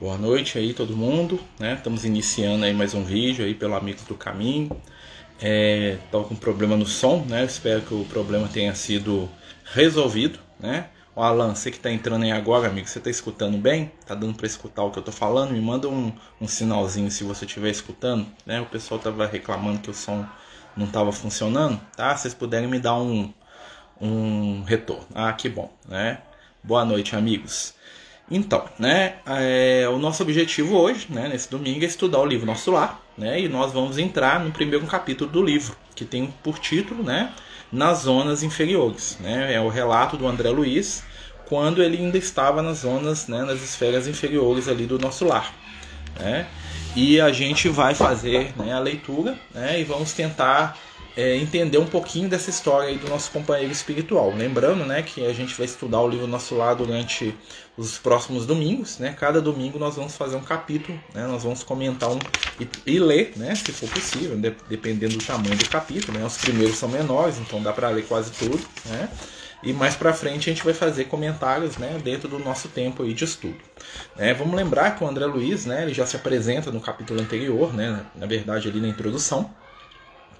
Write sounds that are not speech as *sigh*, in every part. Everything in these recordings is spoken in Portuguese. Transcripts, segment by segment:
Boa noite aí todo mundo, né? Estamos iniciando aí mais um vídeo aí pelo Amigos do Caminho. É, tô com problema no som, né? espero que o problema tenha sido resolvido, né? O Alan, você que está entrando aí agora, amigo, você está escutando bem? Tá dando para escutar o que eu tô falando? Me manda um, um sinalzinho se você estiver escutando, né? O pessoal tava reclamando que o som não estava funcionando, tá? Se vocês puderem me dar um, um retorno. Ah, que bom, né? Boa noite, amigos. Então, né, é, o nosso objetivo hoje, né, nesse domingo, é estudar o livro Nosso Lar, né, e nós vamos entrar no primeiro capítulo do livro, que tem por título, né, Nas Zonas Inferiores, né, é o relato do André Luiz, quando ele ainda estava nas zonas, né, nas esferas inferiores ali do nosso lar, né, e a gente vai fazer né, a leitura, né, e vamos tentar é, entender um pouquinho dessa história do nosso companheiro espiritual. Lembrando né, que a gente vai estudar o livro Nosso Lar durante os próximos domingos. Né? Cada domingo nós vamos fazer um capítulo, né? nós vamos comentar um e, e ler, né, se for possível, de, dependendo do tamanho do capítulo. Né? Os primeiros são menores, então dá para ler quase tudo. Né? E mais para frente a gente vai fazer comentários né, dentro do nosso tempo aí de estudo. É, vamos lembrar que o André Luiz né, ele já se apresenta no capítulo anterior, né, na verdade ali na introdução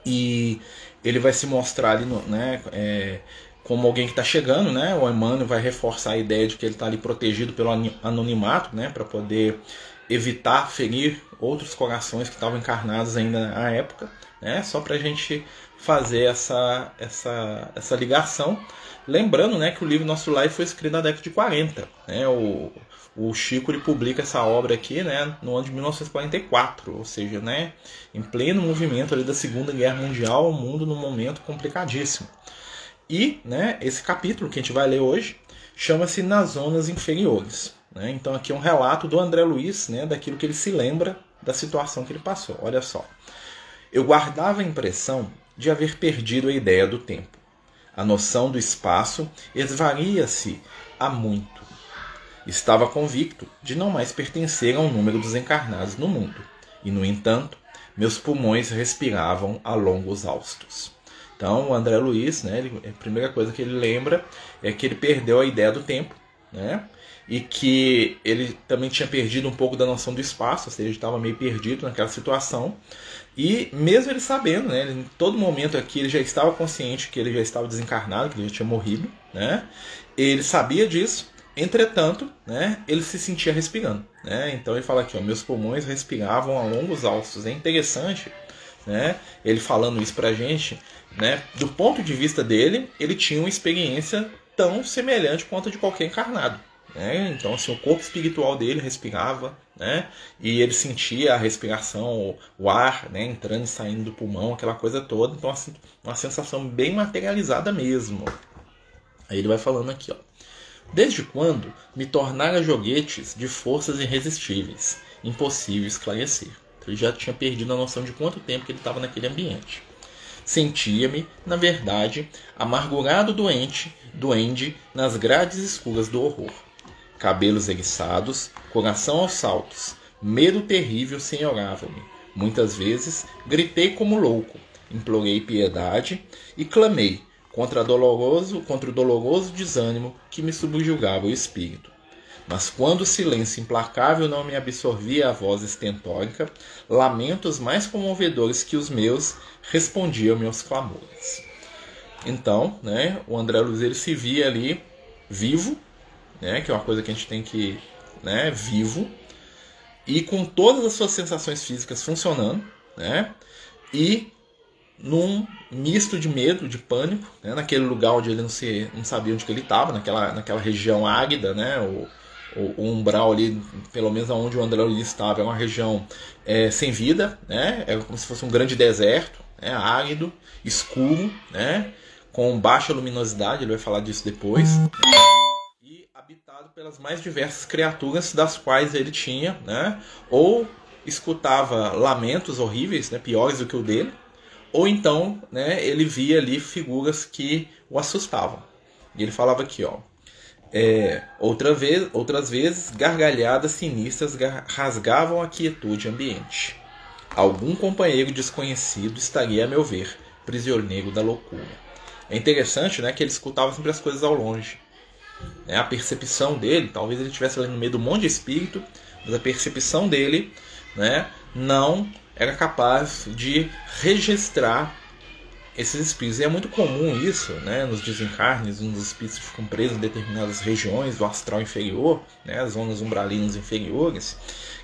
e ele vai se mostrar ali, no, né, é, como alguém que está chegando, né? O Emmanuel vai reforçar a ideia de que ele está ali protegido pelo anonimato, né, para poder evitar ferir outros corações que estavam encarnados ainda na época, né? Só para a gente fazer essa, essa, essa ligação. Lembrando né, que o livro Nosso Lar foi escrito na década de 40. Né? O, o Chico ele publica essa obra aqui né, no ano de 1944, ou seja, né, em pleno movimento ali da Segunda Guerra Mundial, o mundo num momento complicadíssimo. E né, esse capítulo que a gente vai ler hoje chama-se Nas Zonas Inferiores. Né? Então aqui é um relato do André Luiz, né, daquilo que ele se lembra da situação que ele passou. Olha só. Eu guardava a impressão de haver perdido a ideia do tempo. A noção do espaço esvaria-se há muito Estava convicto de não mais pertencer a um número dos encarnados no mundo, e, no entanto, meus pulmões respiravam a longos haustos. Então, o André Luiz, né, ele, a primeira coisa que ele lembra é que ele perdeu a ideia do tempo, né, e que ele também tinha perdido um pouco da noção do espaço, ou seja, estava meio perdido naquela situação. E mesmo ele sabendo, né, ele, em todo momento aqui ele já estava consciente que ele já estava desencarnado, que ele já tinha morrido, né? Ele sabia disso, Entretanto, né, ele se sentia respirando. Né? Então ele fala aqui, ó, meus pulmões respiravam a longos alços. É interessante, né, ele falando isso pra gente, né, do ponto de vista dele, ele tinha uma experiência tão semelhante quanto a de qualquer encarnado. Né? Então, assim, o corpo espiritual dele respirava, né? E ele sentia a respiração, o ar, né? Entrando e saindo do pulmão, aquela coisa toda. Então, assim, uma sensação bem materializada mesmo. Aí ele vai falando aqui, ó. Desde quando me tornara joguetes de forças irresistíveis, impossível esclarecer. Ele já tinha perdido a noção de quanto tempo que ele estava naquele ambiente. Sentia-me, na verdade, amargurado doente, doente nas grades escuras do horror. Cabelos eriçados, coração aos saltos, medo terrível senhorava-me. Muitas vezes gritei como louco, implorei piedade e clamei, contra, doloroso, contra o doloroso desânimo que me subjugava o espírito. Mas quando o silêncio implacável não me absorvia a voz estentórica, lamentos mais comovedores que os meus respondiam meus clamores. Então, né, o André Luiz se via ali vivo, né, que é uma coisa que a gente tem que, né, vivo, e com todas as suas sensações físicas funcionando, né, e num misto de medo, de pânico, né? naquele lugar onde ele não, se, não sabia onde que ele estava, naquela, naquela região águida, né? o, o, o, umbral ali, pelo menos onde o André Luiz estava, é uma região é, sem vida, né? é como se fosse um grande deserto, né? árido, escuro, né? com baixa luminosidade, ele vai falar disso depois, pelas mais diversas criaturas das quais ele tinha, né? ou escutava lamentos horríveis, né? piores do que o dele, ou então, né, ele via ali figuras que o assustavam. E ele falava aqui, ó. É, outra vez, outras vezes, gargalhadas sinistras rasgavam a quietude ambiente. Algum companheiro desconhecido estaria, a meu ver, prisioneiro da loucura. É interessante né, que ele escutava sempre as coisas ao longe. Né? A percepção dele, talvez ele estivesse ali no meio do monte de espírito, mas a percepção dele né, não era capaz de registrar esses espíritos. E é muito comum isso né, nos desencarnes, nos espíritos que ficam presos em determinadas regiões do astral inferior, né, as zonas umbralinas inferiores,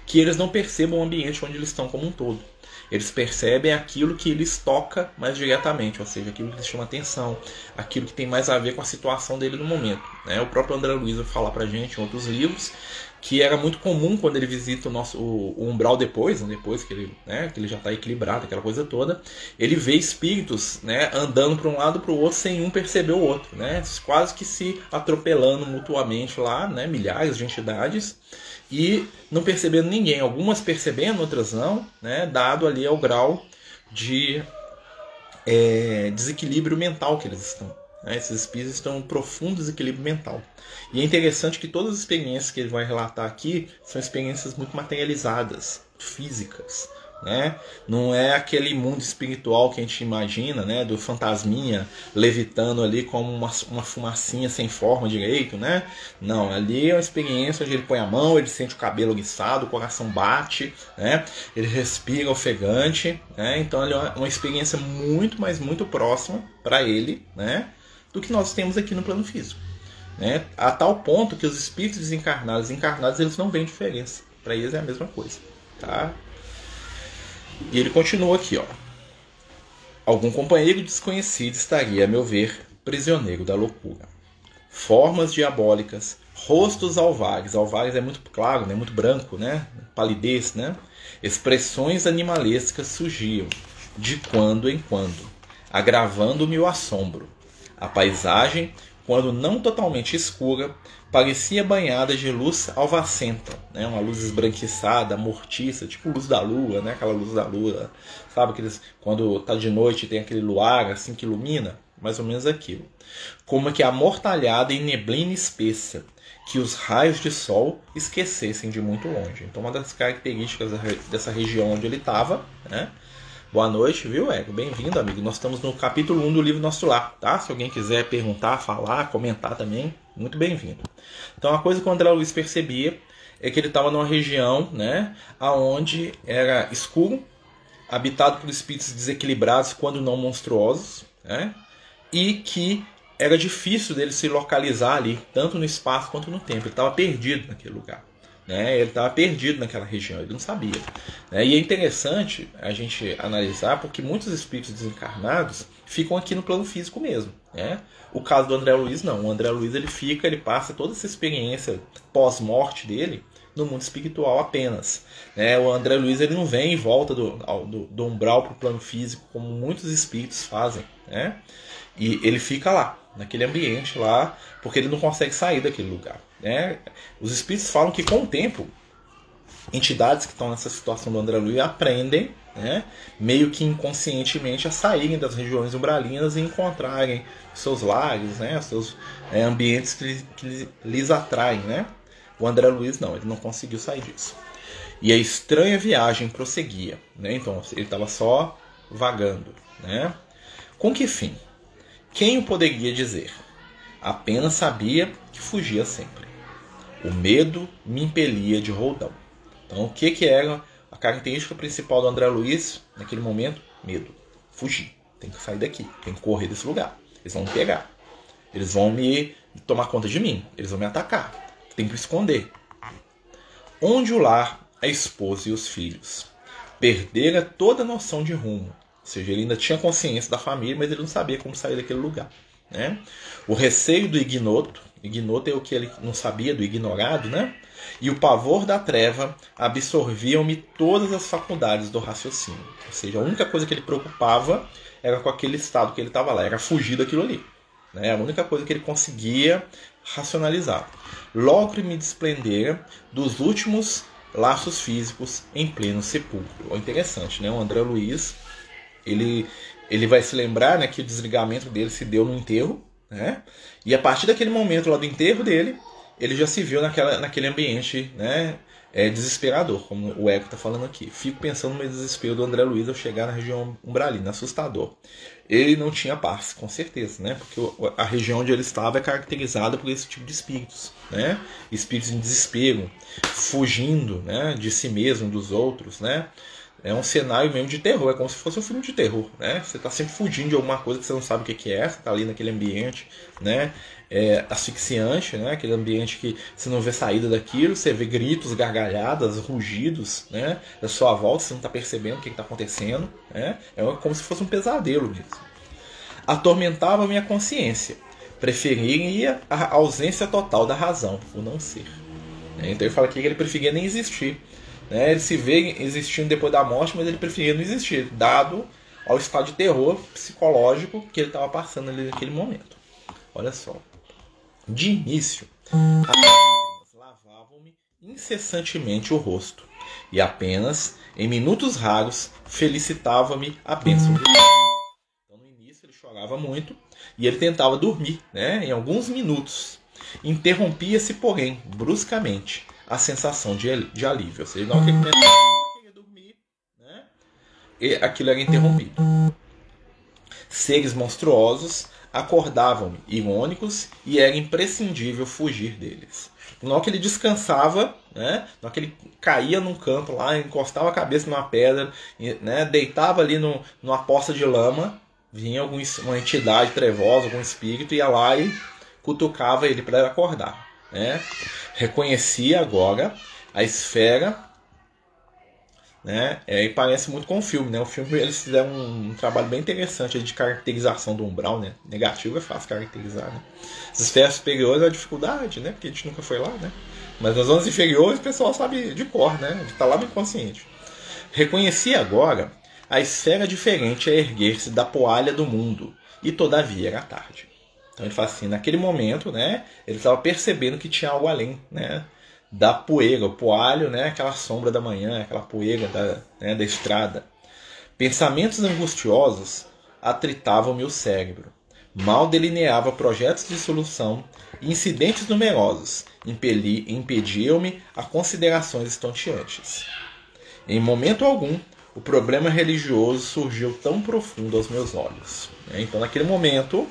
que eles não percebam o ambiente onde eles estão como um todo. Eles percebem aquilo que lhes toca mais diretamente, ou seja, aquilo que lhes chama atenção, aquilo que tem mais a ver com a situação dele no momento. Né? O próprio André Luiz vai falar pra gente em outros livros que era muito comum quando ele visita o nosso o, o umbral depois, né, depois que ele, né, que ele já está equilibrado, aquela coisa toda, ele vê espíritos, né, andando para um lado para o outro sem um perceber o outro, né, quase que se atropelando mutuamente lá, né, milhares de entidades e não percebendo ninguém, algumas percebendo, outras não, né, dado ali ao grau de é, desequilíbrio mental que eles estão. Né? Esses espíritos estão em profundo desequilíbrio mental. E é interessante que todas as experiências que ele vai relatar aqui são experiências muito materializadas, físicas. Né? Não é aquele mundo espiritual que a gente imagina, né? Do fantasminha levitando ali como uma, uma fumacinha sem forma direito, né? Não, ali é uma experiência onde ele põe a mão, ele sente o cabelo guiçado, o coração bate, né? Ele respira ofegante, né? Então ele é uma experiência muito, mas muito próxima para ele, né? Do que nós temos aqui no plano físico. Né? A tal ponto que os espíritos desencarnados e encarnados eles não veem diferença. Para eles é a mesma coisa. Tá? E ele continua aqui. Ó. Algum companheiro desconhecido estaria, a meu ver, prisioneiro da loucura. Formas diabólicas, rostos alvares. Alvares é muito claro, né? muito branco, né? palidez. Né? Expressões animalescas surgiam, de quando em quando, agravando-me o assombro. A paisagem quando não totalmente escura, parecia banhada de luz alvacenta, né? uma luz esbranquiçada, mortiça, tipo luz da lua, né? aquela luz da lua, sabe? Aqueles, quando está de noite tem aquele luar assim que ilumina, mais ou menos aquilo. Como que amortalhada em neblina espessa, que os raios de sol esquecessem de muito longe. Então, uma das características dessa região onde ele estava, né? Boa noite, viu, Ego? Bem-vindo, amigo. Nós estamos no capítulo 1 do livro Nosso Lar, tá? Se alguém quiser perguntar, falar, comentar também, muito bem-vindo. Então, a coisa que o André Luiz percebia é que ele estava numa região, né, aonde era escuro, habitado por espíritos desequilibrados, quando não monstruosos, né? E que era difícil dele se localizar ali, tanto no espaço quanto no tempo. Ele estava perdido naquele lugar. Né? Ele estava perdido naquela região, ele não sabia. Né? E é interessante a gente analisar porque muitos espíritos desencarnados ficam aqui no plano físico mesmo. Né? O caso do André Luiz não. O André Luiz ele fica, ele passa toda essa experiência pós-morte dele no mundo espiritual apenas. Né? O André Luiz ele não vem e volta do, do, do umbral para o plano físico como muitos espíritos fazem. Né? E ele fica lá, naquele ambiente lá, porque ele não consegue sair daquele lugar. Né? Os espíritos falam que com o tempo, entidades que estão nessa situação do André Luiz aprendem, né, meio que inconscientemente, a saírem das regiões umbralinas e encontrarem seus lares, né, seus é, ambientes que, que lhes atraem. Né? O André Luiz não, ele não conseguiu sair disso. E a estranha viagem prosseguia. Né? Então ele estava só vagando. Né? Com que fim? Quem o poderia dizer? Apenas sabia que fugia sempre. O medo me impelia de roldão. Então, o que, que era a característica principal do André Luiz naquele momento? Medo. Fugir. Tem que sair daqui. Tem que correr desse lugar. Eles vão me pegar. Eles vão me tomar conta de mim. Eles vão me atacar. Tem que esconder. Onde o lar, a esposa e os filhos. Perdera toda a noção de rumo. Ou seja, ele ainda tinha consciência da família, mas ele não sabia como sair daquele lugar. Né? O receio do ignoto, ignoto é o que ele não sabia, do ignorado, né? E o pavor da treva absorviam-me todas as faculdades do raciocínio. Ou seja, a única coisa que ele preocupava era com aquele estado que ele estava lá, era fugir daquilo ali. Né? A única coisa que ele conseguia racionalizar. Logo me desprender dos últimos laços físicos em pleno sepulcro. É interessante, né? O André Luiz, ele ele vai se lembrar né, que o desligamento dele se deu no enterro, né? E a partir daquele momento lá do enterro dele, ele já se viu naquela, naquele ambiente né, é, desesperador, como o Eco está falando aqui. Fico pensando no desespero do André Luiz ao chegar na região umbralina, assustador. Ele não tinha paz, com certeza, né? Porque a região onde ele estava é caracterizada por esse tipo de espíritos, né? Espíritos em desespero, fugindo, né? De si mesmo, dos outros, né? É um cenário mesmo de terror, é como se fosse um filme de terror, né? Você está sempre fugindo de alguma coisa que você não sabe o que é, você está ali naquele ambiente, né? É, asfixiante, né? Aquele ambiente que você não vê saída daquilo, você vê gritos, gargalhadas, rugidos, né? Da sua volta, você não está percebendo o que está acontecendo, né? É como se fosse um pesadelo mesmo. Atormentava minha consciência. Preferia a ausência total da razão, o não ser. Então ele fala que ele preferia nem existir né? Ele se vê existindo depois da morte, mas ele preferia não existir, dado ao estado de terror psicológico que ele estava passando ali naquele momento. Olha só. De início, as lavavam-me incessantemente o rosto, e apenas, em minutos raros, felicitava-me a bênção de Deus. Então, no início, ele chorava muito e ele tentava dormir, né? em alguns minutos. Interrompia-se, porém, bruscamente a sensação de, de alívio. Ou seja, na hora que ele queria dormir, né, e aquilo era interrompido. Seres monstruosos acordavam-me irônicos e era imprescindível fugir deles. Na hora que ele descansava, né, na hora que ele caía num canto lá, encostava a cabeça numa pedra, né, deitava ali no, numa poça de lama, vinha algum, uma entidade trevosa, algum espírito, ia lá e cutucava ele para acordar né? reconhecia agora a esfera né? É, e parece muito com o filme, né? O filme eles fizeram um, um trabalho bem interessante de caracterização do umbral, né? Negativo é fácil caracterizar, né? As esferas superiores é a dificuldade, né? Porque a gente nunca foi lá, né? Mas nas zonas inferiores o pessoal sabe de cor, né? Está lá no inconsciente. Reconhecia agora a esfera diferente a erguer-se da poalha do mundo, e todavia era tarde. Então ele fala assim, naquele momento, né, ele estava percebendo que tinha algo além, né, da poeira, o poalho, né, aquela sombra da manhã, aquela poeira da, né, da estrada. Pensamentos angustiosos atritavam meu cérebro. Mal delineava projetos de solução e incidentes numerosos impediam-me a considerações estonteantes. Em momento algum, o problema religioso surgiu tão profundo aos meus olhos. Então, naquele momento,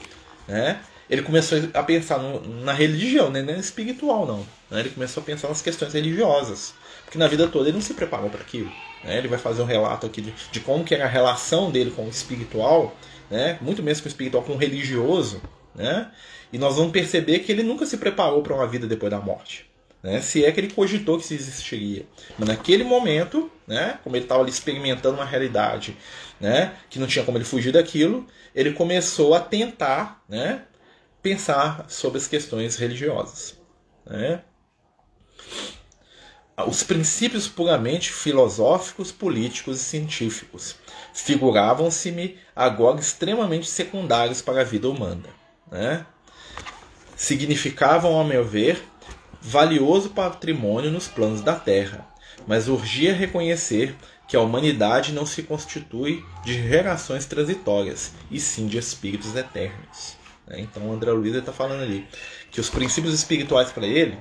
né, ele começou a pensar no, na religião, né? não espiritual não. Né? Ele começou a pensar nas questões religiosas, porque na vida toda ele não se preparou para aquilo. Né? Ele vai fazer um relato aqui de, de, como que era a relação dele com o espiritual, né? muito mesmo com o espiritual, com o religioso, né? e nós vamos perceber que ele nunca se preparou para uma vida depois da morte. Né? Se é que ele cogitou que isso existiria. Mas naquele momento, né? como ele estava ali experimentando uma realidade né? que não tinha como ele fugir daquilo, ele começou a tentar né? Pensar sobre as questões religiosas. Né? Os princípios puramente filosóficos, políticos e científicos figuravam-se-me agora extremamente secundários para a vida humana. Né? Significavam, ao meu ver, valioso patrimônio nos planos da Terra, mas urgia reconhecer que a humanidade não se constitui de gerações transitórias, e sim de espíritos eternos. Né? Então o André Luiz está falando ali que os princípios espirituais para ele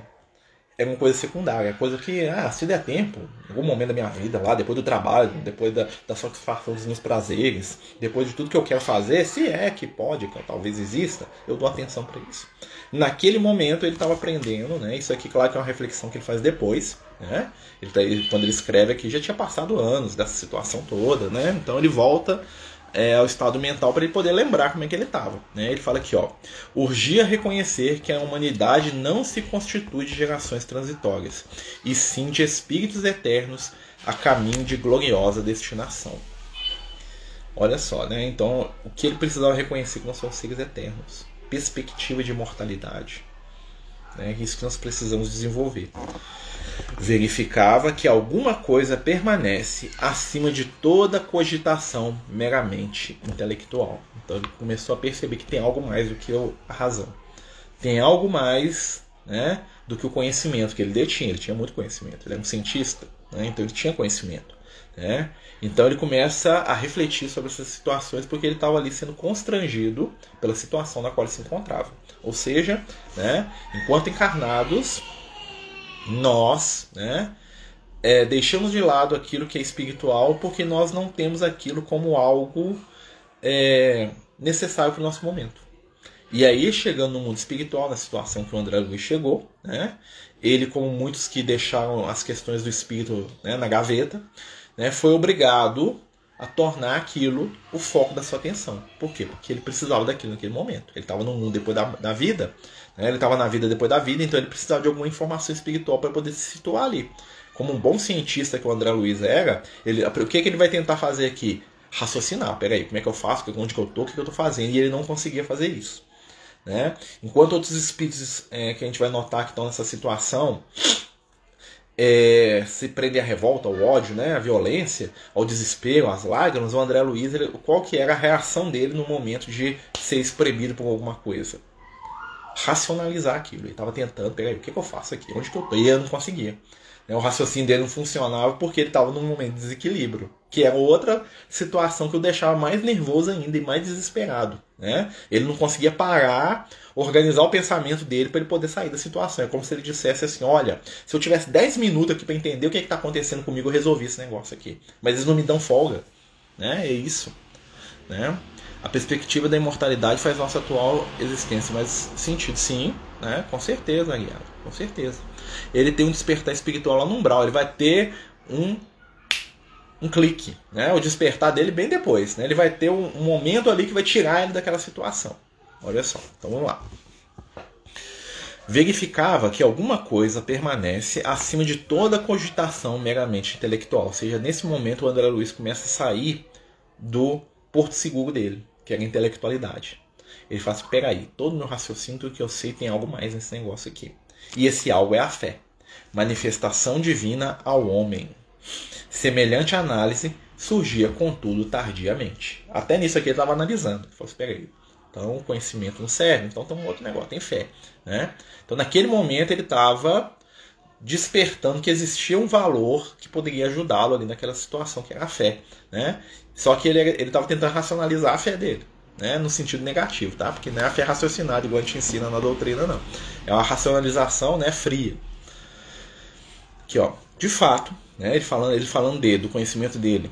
é uma coisa secundária, é coisa que, ah, se der tempo, em algum momento da minha vida, lá, depois do trabalho, depois da, da satisfação dos meus prazeres, depois de tudo que eu quero fazer, se é que pode, que talvez exista, eu dou atenção para isso. Naquele momento ele estava aprendendo, né? Isso aqui, claro, que é uma reflexão que ele faz depois, né? Ele tá, quando ele escreve aqui, já tinha passado anos dessa situação toda, né? Então ele volta é, ao estado mental para ele poder lembrar como é que ele estava. Né? Ele fala aqui, ó, urgia reconhecer que a humanidade não se constitui de gerações transitórias, e sim de espíritos eternos a caminho de gloriosa destinação. Olha só, né? Então, o que ele precisava reconhecer que nós somos seres eternos, perspectiva de imortalidade. Né? Isso que nós precisamos desenvolver verificava que alguma coisa permanece acima de toda cogitação meramente intelectual. Então ele começou a perceber que tem algo mais do que a razão. Tem algo mais né, do que o conhecimento que ele detinha. Ele tinha muito conhecimento. Ele era um cientista, né, então ele tinha conhecimento. Né? Então ele começa a refletir sobre essas situações porque ele estava ali sendo constrangido pela situação na qual ele se encontrava. Ou seja, né, enquanto encarnados, nós né, é, deixamos de lado aquilo que é espiritual porque nós não temos aquilo como algo é, necessário para o nosso momento. E aí, chegando no mundo espiritual, na situação que o André Luiz chegou, né, ele, como muitos que deixaram as questões do espírito né, na gaveta, né, foi obrigado a tornar aquilo o foco da sua atenção. Por quê? Porque ele precisava daquilo naquele momento. Ele estava no mundo depois da, da vida, né, ele estava na vida depois da vida, então ele precisava de alguma informação espiritual para poder se situar ali. Como um bom cientista que o André Luiz era, ele, o que, que ele vai tentar fazer aqui? Raciocinar. Peraí, como é que eu faço? Onde que eu estou? O que, que eu estou fazendo? E ele não conseguia fazer isso. Né? Enquanto outros espíritos é, que a gente vai notar que estão nessa situação é, se prendem à revolta, ao ódio, né, à violência, ao desespero, às lágrimas, o André Luiz, ele, qual que era a reação dele no momento de ser espremido por alguma coisa? Racionalizar aquilo. Ele estava tentando, peraí, o que, que eu faço aqui? Onde que eu estou? E ele não conseguia. Né? O raciocínio dele não funcionava porque ele estava num momento de desequilíbrio, que era outra situação que o deixava mais nervoso ainda e mais desesperado. Né? Ele não conseguia parar, organizar o pensamento dele para ele poder sair da situação. É como se ele dissesse assim: Olha, se eu tivesse 10 minutos aqui para entender o que está acontecendo comigo, eu resolvi esse negócio aqui. Mas eles não me dão folga. Né? É isso. Né? A perspectiva da imortalidade faz nossa atual existência mais sentido, sim, né? com certeza, Guilherme, com certeza ele tem um despertar espiritual lá no umbral. Ele vai ter um um clique, né? O despertar dele bem depois, né? Ele vai ter um, um momento ali que vai tirar ele daquela situação. Olha só. Então vamos lá. Verificava que alguma coisa permanece acima de toda cogitação meramente intelectual. Ou seja, nesse momento o André Luiz começa a sair do porto seguro dele, que era a intelectualidade. Ele fala assim, peraí, todo meu raciocínio, que eu sei, tem algo mais nesse negócio aqui. E esse algo é a fé, manifestação divina ao homem. Semelhante análise surgia, contudo, tardiamente. Até nisso aqui ele estava analisando. Ele falou assim, peraí, então o conhecimento não serve, então tem um outro negócio, tem fé. Né? Então naquele momento ele estava despertando que existia um valor que poderia ajudá-lo ali naquela situação, que era a fé. Né? Só que ele estava tentando racionalizar a fé dele né, no sentido negativo, tá? Porque não é a fé raciocinada igual a gente ensina na doutrina, não. É uma racionalização né, fria. Aqui, ó. De fato, né, ele, falando, ele falando dele, do conhecimento dele,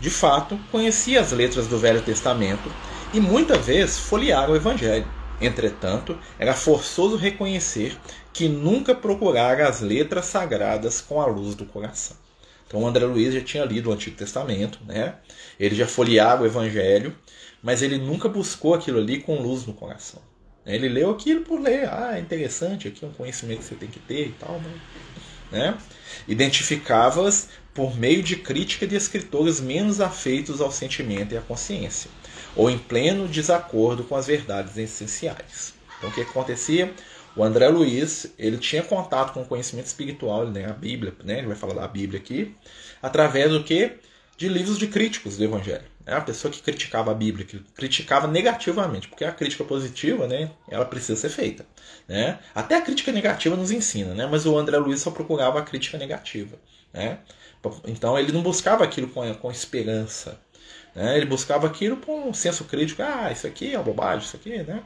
de fato, conhecia as letras do Velho Testamento e muitas vezes folheara o Evangelho. Entretanto, era forçoso reconhecer que nunca procurara as letras sagradas com a luz do coração. Então, o André Luiz já tinha lido o Antigo Testamento, né? ele já folheava o Evangelho, mas ele nunca buscou aquilo ali com luz no coração. Ele leu aquilo por ler, ah, é interessante, aqui é um conhecimento que você tem que ter e tal, né? né? Identificava-as por meio de crítica de escritores menos afeitos ao sentimento e à consciência, ou em pleno desacordo com as verdades essenciais. Então o que acontecia? O André Luiz, ele tinha contato com o conhecimento espiritual, né, a Bíblia, né, ele vai falar da Bíblia aqui, através do que? De livros de críticos do Evangelho. É a pessoa que criticava a Bíblia, que criticava negativamente, porque a crítica positiva, né, ela precisa ser feita, né? Até a crítica negativa nos ensina, né? Mas o André Luiz só procurava a crítica negativa, né? Então ele não buscava aquilo com, com esperança, né? Ele buscava aquilo com um senso crítico, ah, isso aqui é uma bobagem, isso aqui, né?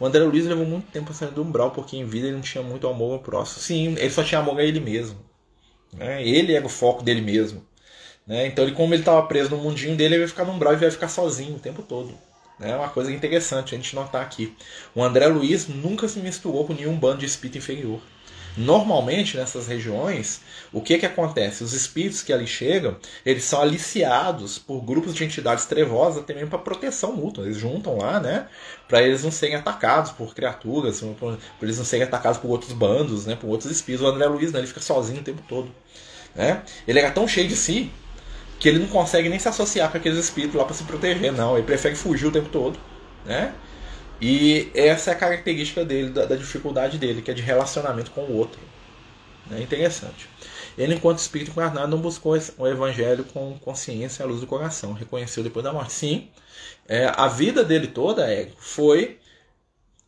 O André Luiz levou muito tempo saindo do umbral, porque em vida ele não tinha muito amor ao próximo. Sim, ele só tinha amor a ele mesmo. Né? Ele era o foco dele mesmo. Né? Então, ele, como ele estava preso no mundinho dele, ele vai ficar no umbral e vai ficar sozinho o tempo todo. É uma coisa interessante a gente notar aqui. O André Luiz nunca se misturou com nenhum bando de espírito inferior. Normalmente, nessas regiões, o que, que acontece? Os espíritos que ali chegam, eles são aliciados por grupos de entidades trevosas até mesmo para proteção mútua. Eles juntam lá, né? Para eles não serem atacados por criaturas, para eles não serem atacados por outros bandos, né? Por outros espíritos. O André Luiz, né, ele fica sozinho o tempo todo. Né? Ele era tão cheio de si que ele não consegue nem se associar com aqueles espíritos lá para se proteger, não. Ele prefere fugir o tempo todo, né? E essa é a característica dele, da, da dificuldade dele, que é de relacionamento com o outro. É interessante. Ele, enquanto espírito encarnado, não buscou o evangelho com consciência à luz do coração. Reconheceu depois da morte. Sim, é, a vida dele toda é, foi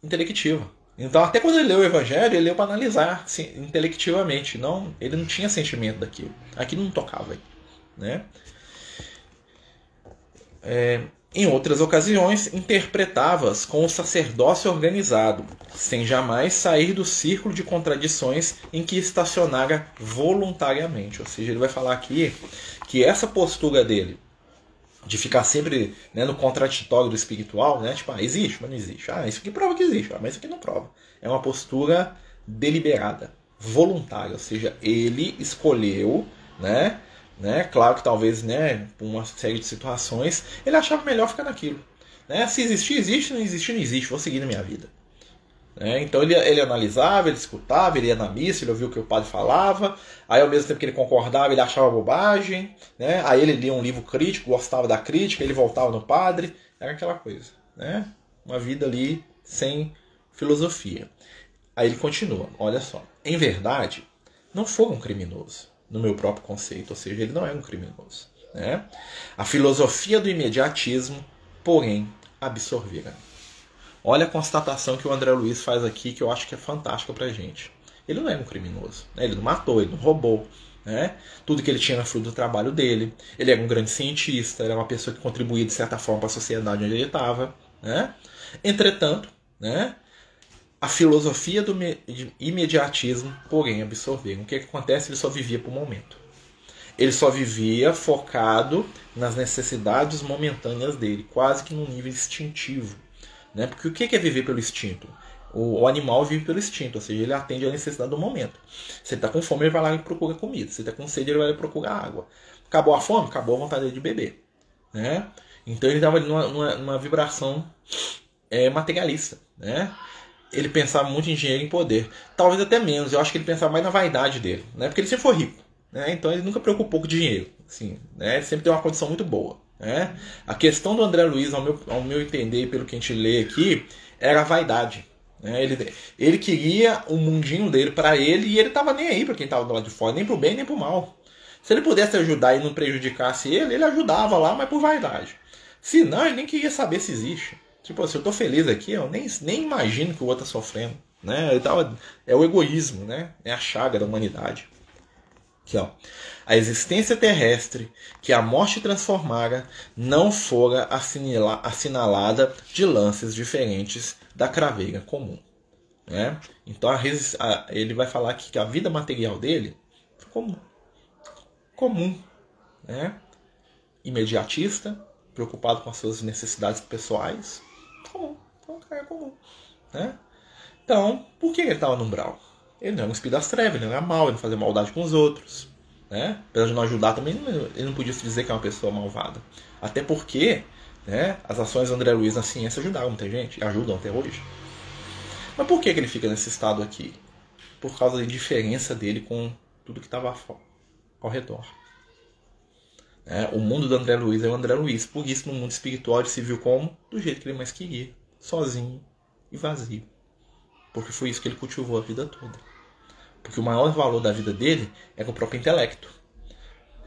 intelectiva. Então, até quando ele leu o evangelho, ele leu para analisar assim, intelectivamente. Não, ele não tinha sentimento daquilo. Aquilo não tocava. né? É, em outras ocasiões, interpretava-as com o sacerdócio organizado, sem jamais sair do círculo de contradições em que estacionara voluntariamente. Ou seja, ele vai falar aqui que essa postura dele, de ficar sempre né, no contraditório do espiritual, né? Tipo, ah, existe, mas não existe. Ah, isso aqui prova que existe, ah, mas isso aqui não prova. É uma postura deliberada, voluntária, ou seja, ele escolheu, né? Né? Claro que talvez, né, por uma série de situações, ele achava melhor ficar naquilo. Né? Se existir, existe, não existir, não existe, vou seguir na minha vida. Né? Então ele, ele analisava, ele escutava, ele ia na missa, ele ouvia o que o padre falava, aí ao mesmo tempo que ele concordava, ele achava bobagem, né? aí ele lia um livro crítico, gostava da crítica, ele voltava no padre, era aquela coisa. Né? Uma vida ali sem filosofia. Aí ele continua, olha só. Em verdade, não foi um criminoso, no meu próprio conceito, ou seja, ele não é um criminoso. Né? A filosofia do imediatismo, porém, absorvera. Olha a constatação que o André Luiz faz aqui, que eu acho que é fantástica pra gente. Ele não é um criminoso, né? ele não matou, ele não roubou. Né? Tudo que ele tinha era fruto do trabalho dele. Ele era um grande cientista, era uma pessoa que contribuía de certa forma para a sociedade onde ele estava. Né? Entretanto, né? A filosofia do imediatismo, porém, absorveram. O que, que acontece? Ele só vivia por momento. Ele só vivia focado nas necessidades momentâneas dele, quase que num nível instintivo. Né? Porque o que é viver pelo instinto? O, animal vive pelo instinto, ou seja, ele atende à necessidade do momento. Se ele está com fome, ele vai lá e procura comida. Se ele está com sede, ele vai lá e procura água. Acabou a fome? Acabou a vontade de beber. Né? Então ele estava numa, numa, numa, vibração é, materialista. Né? Ele pensava muito em dinheiro e em poder. Talvez até menos, eu acho que ele pensava mais na vaidade dele, né? Porque ele sempre foi rico, né? Então ele nunca preocupou com dinheiro, assim, né? Ele sempre tem uma condição muito boa, né? A questão do André Luiz, ao meu, ao meu entender, pelo que a gente lê aqui, era a vaidade. Né? Ele, ele queria o mundinho dele para ele e ele tava nem aí para quem tava do lado de fora, nem pro bem nem pro mal. Se ele pudesse ajudar e não prejudicasse ele, ele ajudava lá, mas por vaidade. Se não, ele nem queria saber se existe. Tipo, se eu tô feliz aqui, eu nem, nem imagino que o outro tá sofrendo. Né? Tava, é o egoísmo, né? É a chaga da humanidade. Aqui, ó. A existência terrestre que a morte transformara não fora assinala, assinalada de lances diferentes da craveira comum. Né? Então a, a, ele vai falar aqui que a vida material dele comum. Comum. Né? Imediatista, preocupado com as suas necessidades pessoais, comum. Foi um cara comum. Né? Então, por que ele estava no umbral? Ele não era um espírito das trevas, ele não era mal, ele não fazia maldade com os outros. Né? Apesar de não ajudar também, ele não podia se dizer que é uma pessoa malvada. Até porque né, as ações do André Luiz na ciência ajudaram muita gente, ajudam até hoje. Mas por que, que ele fica nesse estado aqui? Por causa da diferença dele com tudo que estava ao redor. É, o mundo do André Luiz é o André Luiz. Por isso, no mundo espiritual, ele se viu como do jeito que ele mais queria, sozinho e vazio. Porque foi isso que ele cultivou a vida toda. Porque o maior valor da vida dele é o próprio intelecto.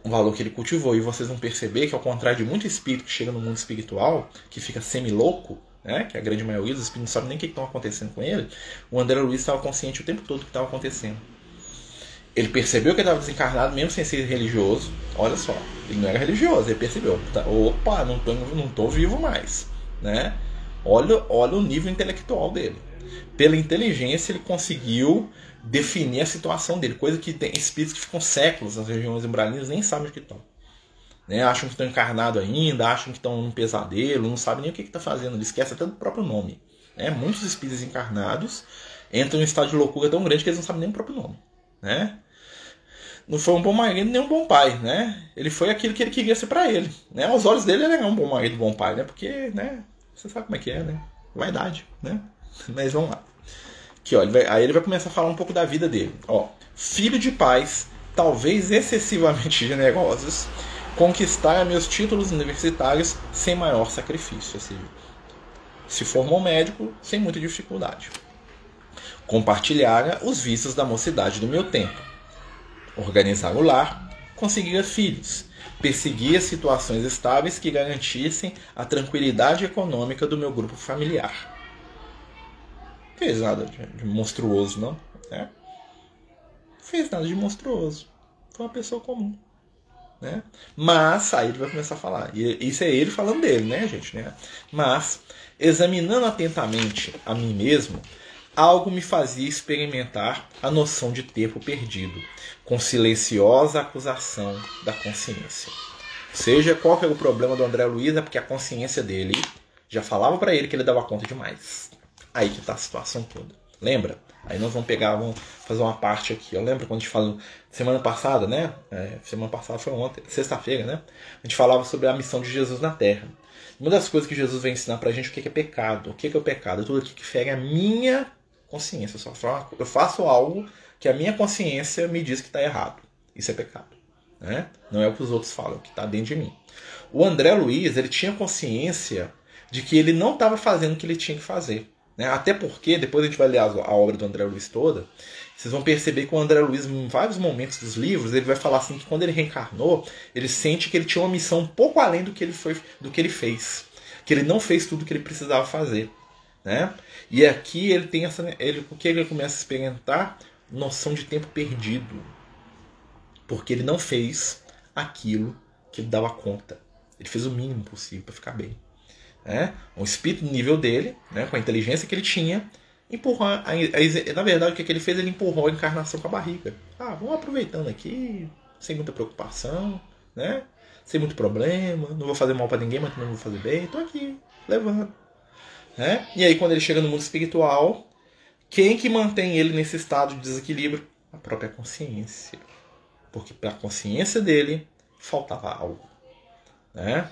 Um valor que ele cultivou. E vocês vão perceber que, ao contrário de muito espírito que chega no mundo espiritual, que fica semi-louco, né, que a grande maioria dos espíritos não sabe nem o que está acontecendo com ele, o André Luiz estava consciente o tempo todo do que estava acontecendo. Ele percebeu que ele estava desencarnado mesmo sem ser religioso. Olha só, ele não era religioso, ele percebeu. Tá, opa, não tô, não tô vivo mais. Né? Olha, olha o nível intelectual dele. Pela inteligência, ele conseguiu definir a situação dele, coisa que tem espíritos que ficam séculos nas regiões umbralinas nem sabem o que estão. Né? Acham que estão encarnados ainda, acham que estão num pesadelo, não sabem nem o que está fazendo, ele esquece até do próprio nome. Né? Muitos espíritos encarnados entram em um estado de loucura tão grande que eles não sabem nem o próprio nome. Né? Não foi um bom marido nem um bom pai, né? Ele foi aquilo que ele queria ser para ele, né? Aos olhos dele ele era um bom marido, um bom pai, né? Porque, né? Você sabe como é que é, né? Vaidade, né? *laughs* Mas vamos lá. Aqui, ó, ele vai, aí ele vai começar a falar um pouco da vida dele. Ó, filho de pais, talvez excessivamente *laughs* generosos, conquistar meus títulos universitários sem maior sacrifício, seja, se formou médico sem muita dificuldade. Compartilhara os vícios da mocidade do meu tempo organizar o lar, conseguir filhos, perseguir situações estáveis que garantissem a tranquilidade econômica do meu grupo familiar. Não fez nada de monstruoso, não. Né? Fez nada de monstruoso. Foi uma pessoa comum. né? Mas aí ele vai começar a falar. E isso é ele falando dele, né, gente? Né? Mas, examinando atentamente a mim mesmo, algo me fazia experimentar a noção de tempo perdido, com silenciosa acusação da consciência. Seja qual que era o problema do André Luiz, é porque a consciência dele já falava para ele que ele dava conta demais. Aí que tá a situação toda. Lembra? Aí nós vamos pegar, vamos fazer uma parte aqui. Eu lembro quando a gente falou semana passada, né? É, semana passada foi ontem, sexta-feira, né? A gente falava sobre a missão de Jesus na Terra. Uma das coisas que Jesus vem ensinar pra gente o que é pecado. O que é o pecado? É tudo aquilo que fere a minha consciência. Eu, só eu faço algo que a minha consciência me diz que está errado. Isso é pecado. Né? Não é o que os outros falam, é o que está dentro de mim. O André Luiz, ele tinha consciência de que ele não estava fazendo o que ele tinha que fazer. Né? Até porque, depois a gente vai ler a, a, obra do André Luiz toda, vocês vão perceber que o André Luiz, em vários momentos dos livros, ele vai falar assim que quando ele reencarnou, ele sente que ele tinha uma missão um pouco além do que ele, foi, do que ele fez. Que ele não fez tudo o que ele precisava fazer. Né? E aqui ele tem essa. Ele, o que ele começa a experimentar? Noção de tempo perdido. Porque ele não fez aquilo que ele dava conta. Ele fez o mínimo possível para ficar bem né? um espírito no nível dele, né? com a inteligência que ele tinha, empurrou. A, a, na verdade, o que, que ele fez? Ele empurrou a encarnação com a barriga. Ah, vamos aproveitando aqui, sem muita preocupação, né? sem muito problema, não vou fazer mal para ninguém, mas também não vou fazer bem, estou aqui, levando. Né? E aí, quando ele chega no mundo espiritual, quem que mantém ele nesse estado de desequilíbrio? A própria consciência. Porque para a consciência dele faltava algo. Né?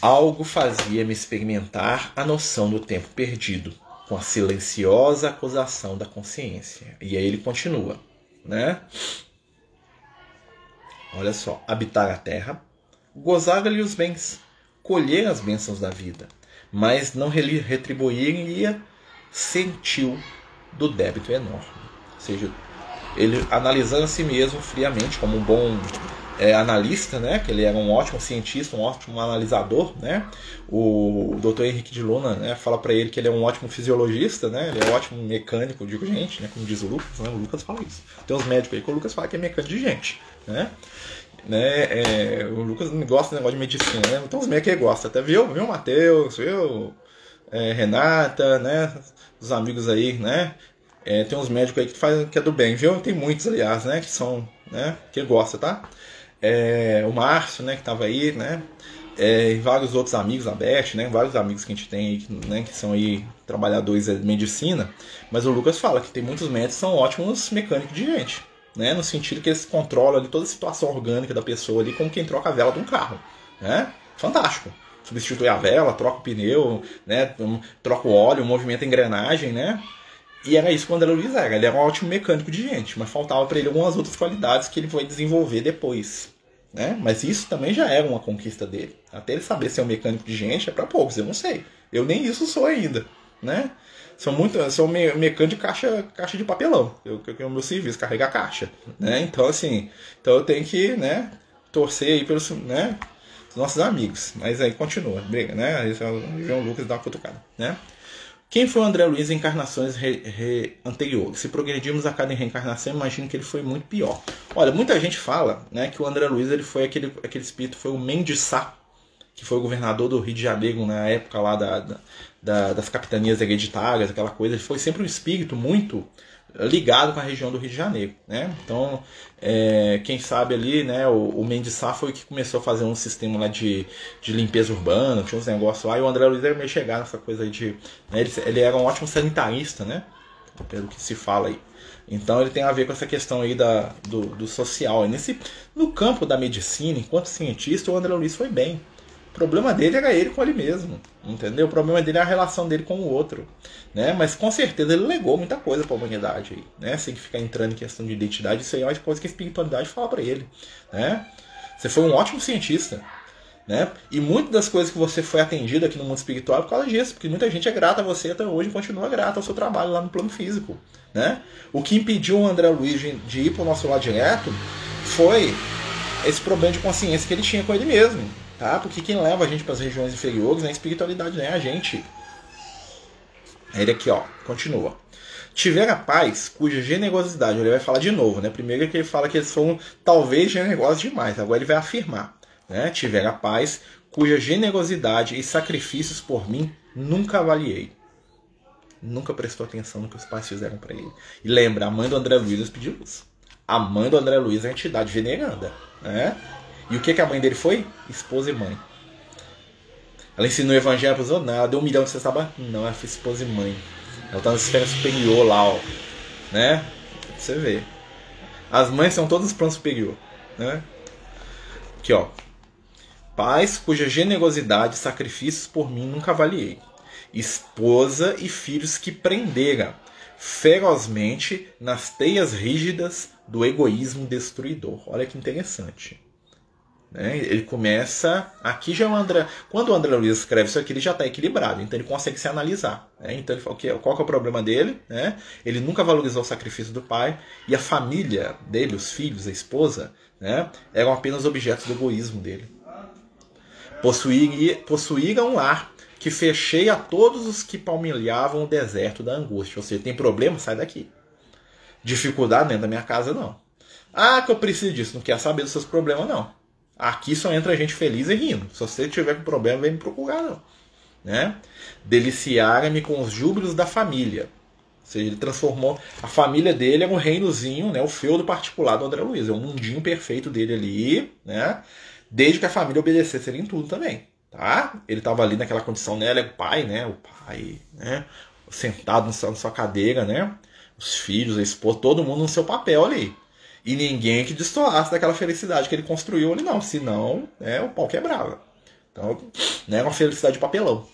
Algo fazia-me experimentar a noção do tempo perdido, com a silenciosa acusação da consciência. E aí ele continua, né? Olha só, habitar a terra, gozar-lhe os bens, colher as bênçãos da vida, mas não retribuir-lhe sentiu do débito enorme. Ou seja, ele analisando a si mesmo friamente como um bom é, analista, né? Que ele era um ótimo cientista, um ótimo analisador, né? O Dr. Henrique de Luna, né? Fala para ele que ele é um ótimo fisiologista, né? Ele é um ótimo mecânico, digo gente, né? Como diz o Lucas, né? O Lucas fala isso. Tem uns médicos aí que o Lucas fala que é mecânico de gente, né? Né? É, o Lucas não gosta do negócio de medicina, né? Então os médicos aí gostam, até viu, viu, Matheus, viu, é, Renata, né? Os amigos aí, né? É, tem uns médicos aí que faz que é do bem, viu? Tem muitos, aliás, né? Que são, né? Que gosta, tá? é, o Márcio, né, que estava aí, né, é, e vários outros amigos, a Beth, né, vários amigos que a gente tem aí, né, que são aí trabalhadores de medicina, mas o Lucas fala que tem muitos médicos que são ótimos mecânicos de gente, né, no sentido que eles controlam ali toda a situação orgânica da pessoa ali, como quem troca a vela de um carro, né, fantástico. Substitui a vela, troca o pneu, né, troca o óleo, movimenta a engrenagem, né, e era isso quando o Luiz era. Ele era um ótimo mecânico de gente, mas faltava para ele algumas outras qualidades que ele foi desenvolver depois. Né? Mas isso também já era uma conquista dele. Até ele saber ser um mecânico de gente é para poucos, eu não sei. Eu nem isso sou ainda. Né? Sou muito, sou mecânico de caixa, caixa de papelão. Eu, eu, o meu serviço, carregar caixa. Né? Então, assim, então eu tenho que né, torcer aí pelos né, nossos amigos. Mas aí continua, briga, né? Aí o João Lucas dá uma cutucada, né? Quem foi o André Luiz em encarnações re, re, anteriores? Se progredirmos a cada reencarnação, imagino que ele foi muito pior. Olha, muita gente fala né, que o André Luiz ele foi aquele, aquele espírito, foi o Mendes Sá, que foi governador do Rio de Janeiro na época lá da, da, das capitanias hereditárias, aquela coisa. Foi sempre um espírito muito ligado com a região do Rio de Janeiro, né? Então, é, quem sabe ali, né, o, o Mendes Sá foi que começou a fazer um sistema lá de, de limpeza urbana, tinha uns negócios lá, e o André Luiz era meio chegar nessa coisa aí de... Né, ele, ele era um ótimo sanitarista, né? Pelo que se fala aí. Então ele tem a ver com essa questão aí da, do, do social. E nesse, no campo da medicina, enquanto cientista, o André Luiz foi bem. O problema dele era ele com ele mesmo, entendeu? O problema dele é a relação dele com o outro, né? Mas com certeza ele legou muita coisa para a humanidade aí, né? Sem ficar entrando em questão de identidade, isso aí é uma coisa que a espiritualidade fala para ele, né? Você foi um ótimo cientista, né? E muitas das coisas que você foi atendido aqui no mundo espiritual é por causa disso, porque muita gente é grata a você até hoje e continua grata ao seu trabalho lá no plano físico, né? O que impediu o André Luiz de ir para o nosso lado direto foi esse problema de consciência que ele tinha com ele mesmo, Tá? Porque quem leva a gente para as regiões inferiores é a espiritualidade, não é a gente. Ele aqui, ó, continua. Tivera pais cuja generosidade, ele vai falar de novo, né? Primeiro é que ele fala que eles foram talvez generosos demais, agora ele vai afirmar, né? Tivera pais cuja generosidade e sacrifícios por mim nunca avaliei. Nunca prestou atenção no que os pais fizeram para ele. E lembra, a mãe do André Luiz pediu isso. A mãe do André Luiz é a entidade veneranda, né? E o que, que a mãe dele foi? Esposa e mãe. Ela ensinou o evangelho para os outros? Não, ela deu um milhão de você sabe? Não, ela foi esposa e mãe. Ela tá na esfera superior lá, ó. Né? Você vê. As mães são todas plano superior. Né? Aqui, ó. Pais cuja generosidade e sacrifícios por mim nunca avaliei. Esposa e filhos que prendera ferozmente nas teias rígidas do egoísmo destruidor. Olha que interessante. Né? Ele começa. Aqui já é o André. Quando o André Luiz escreve isso aqui, ele já está equilibrado, então ele consegue se analisar. Né? Então ele fala: qual é o problema dele? Né? Ele nunca valorizou o sacrifício do pai, e a família dele, os filhos, a esposa, né? eram apenas objetos do egoísmo dele. Possuir, possuir um lar que fechei a todos os que palmilhavam o deserto da angústia. Ou seja, tem problema? Sai daqui. Dificuldade dentro da minha casa, não. Ah, que eu preciso disso. Não quer saber dos seus problemas, não. Aqui só entra gente feliz e rindo. Se você tiver com problema, vem me procurar, não. Né? Deliciar-me com os júbilos da família. Ou seja, ele transformou. A família dele é um reinozinho, né? o feudo particular do André Luiz. É um mundinho perfeito dele ali, né? Desde que a família obedecesse ele em tudo também. Tá? Ele estava ali naquela condição, né? Ele é o pai, né? O pai, né? Sentado na sua cadeira, né? Os filhos, a esposa, todo mundo no seu papel ali. E ninguém que destoasse daquela felicidade que ele construiu ali, não. Senão, né, o pau quebrava. Então, né, uma felicidade de papelão.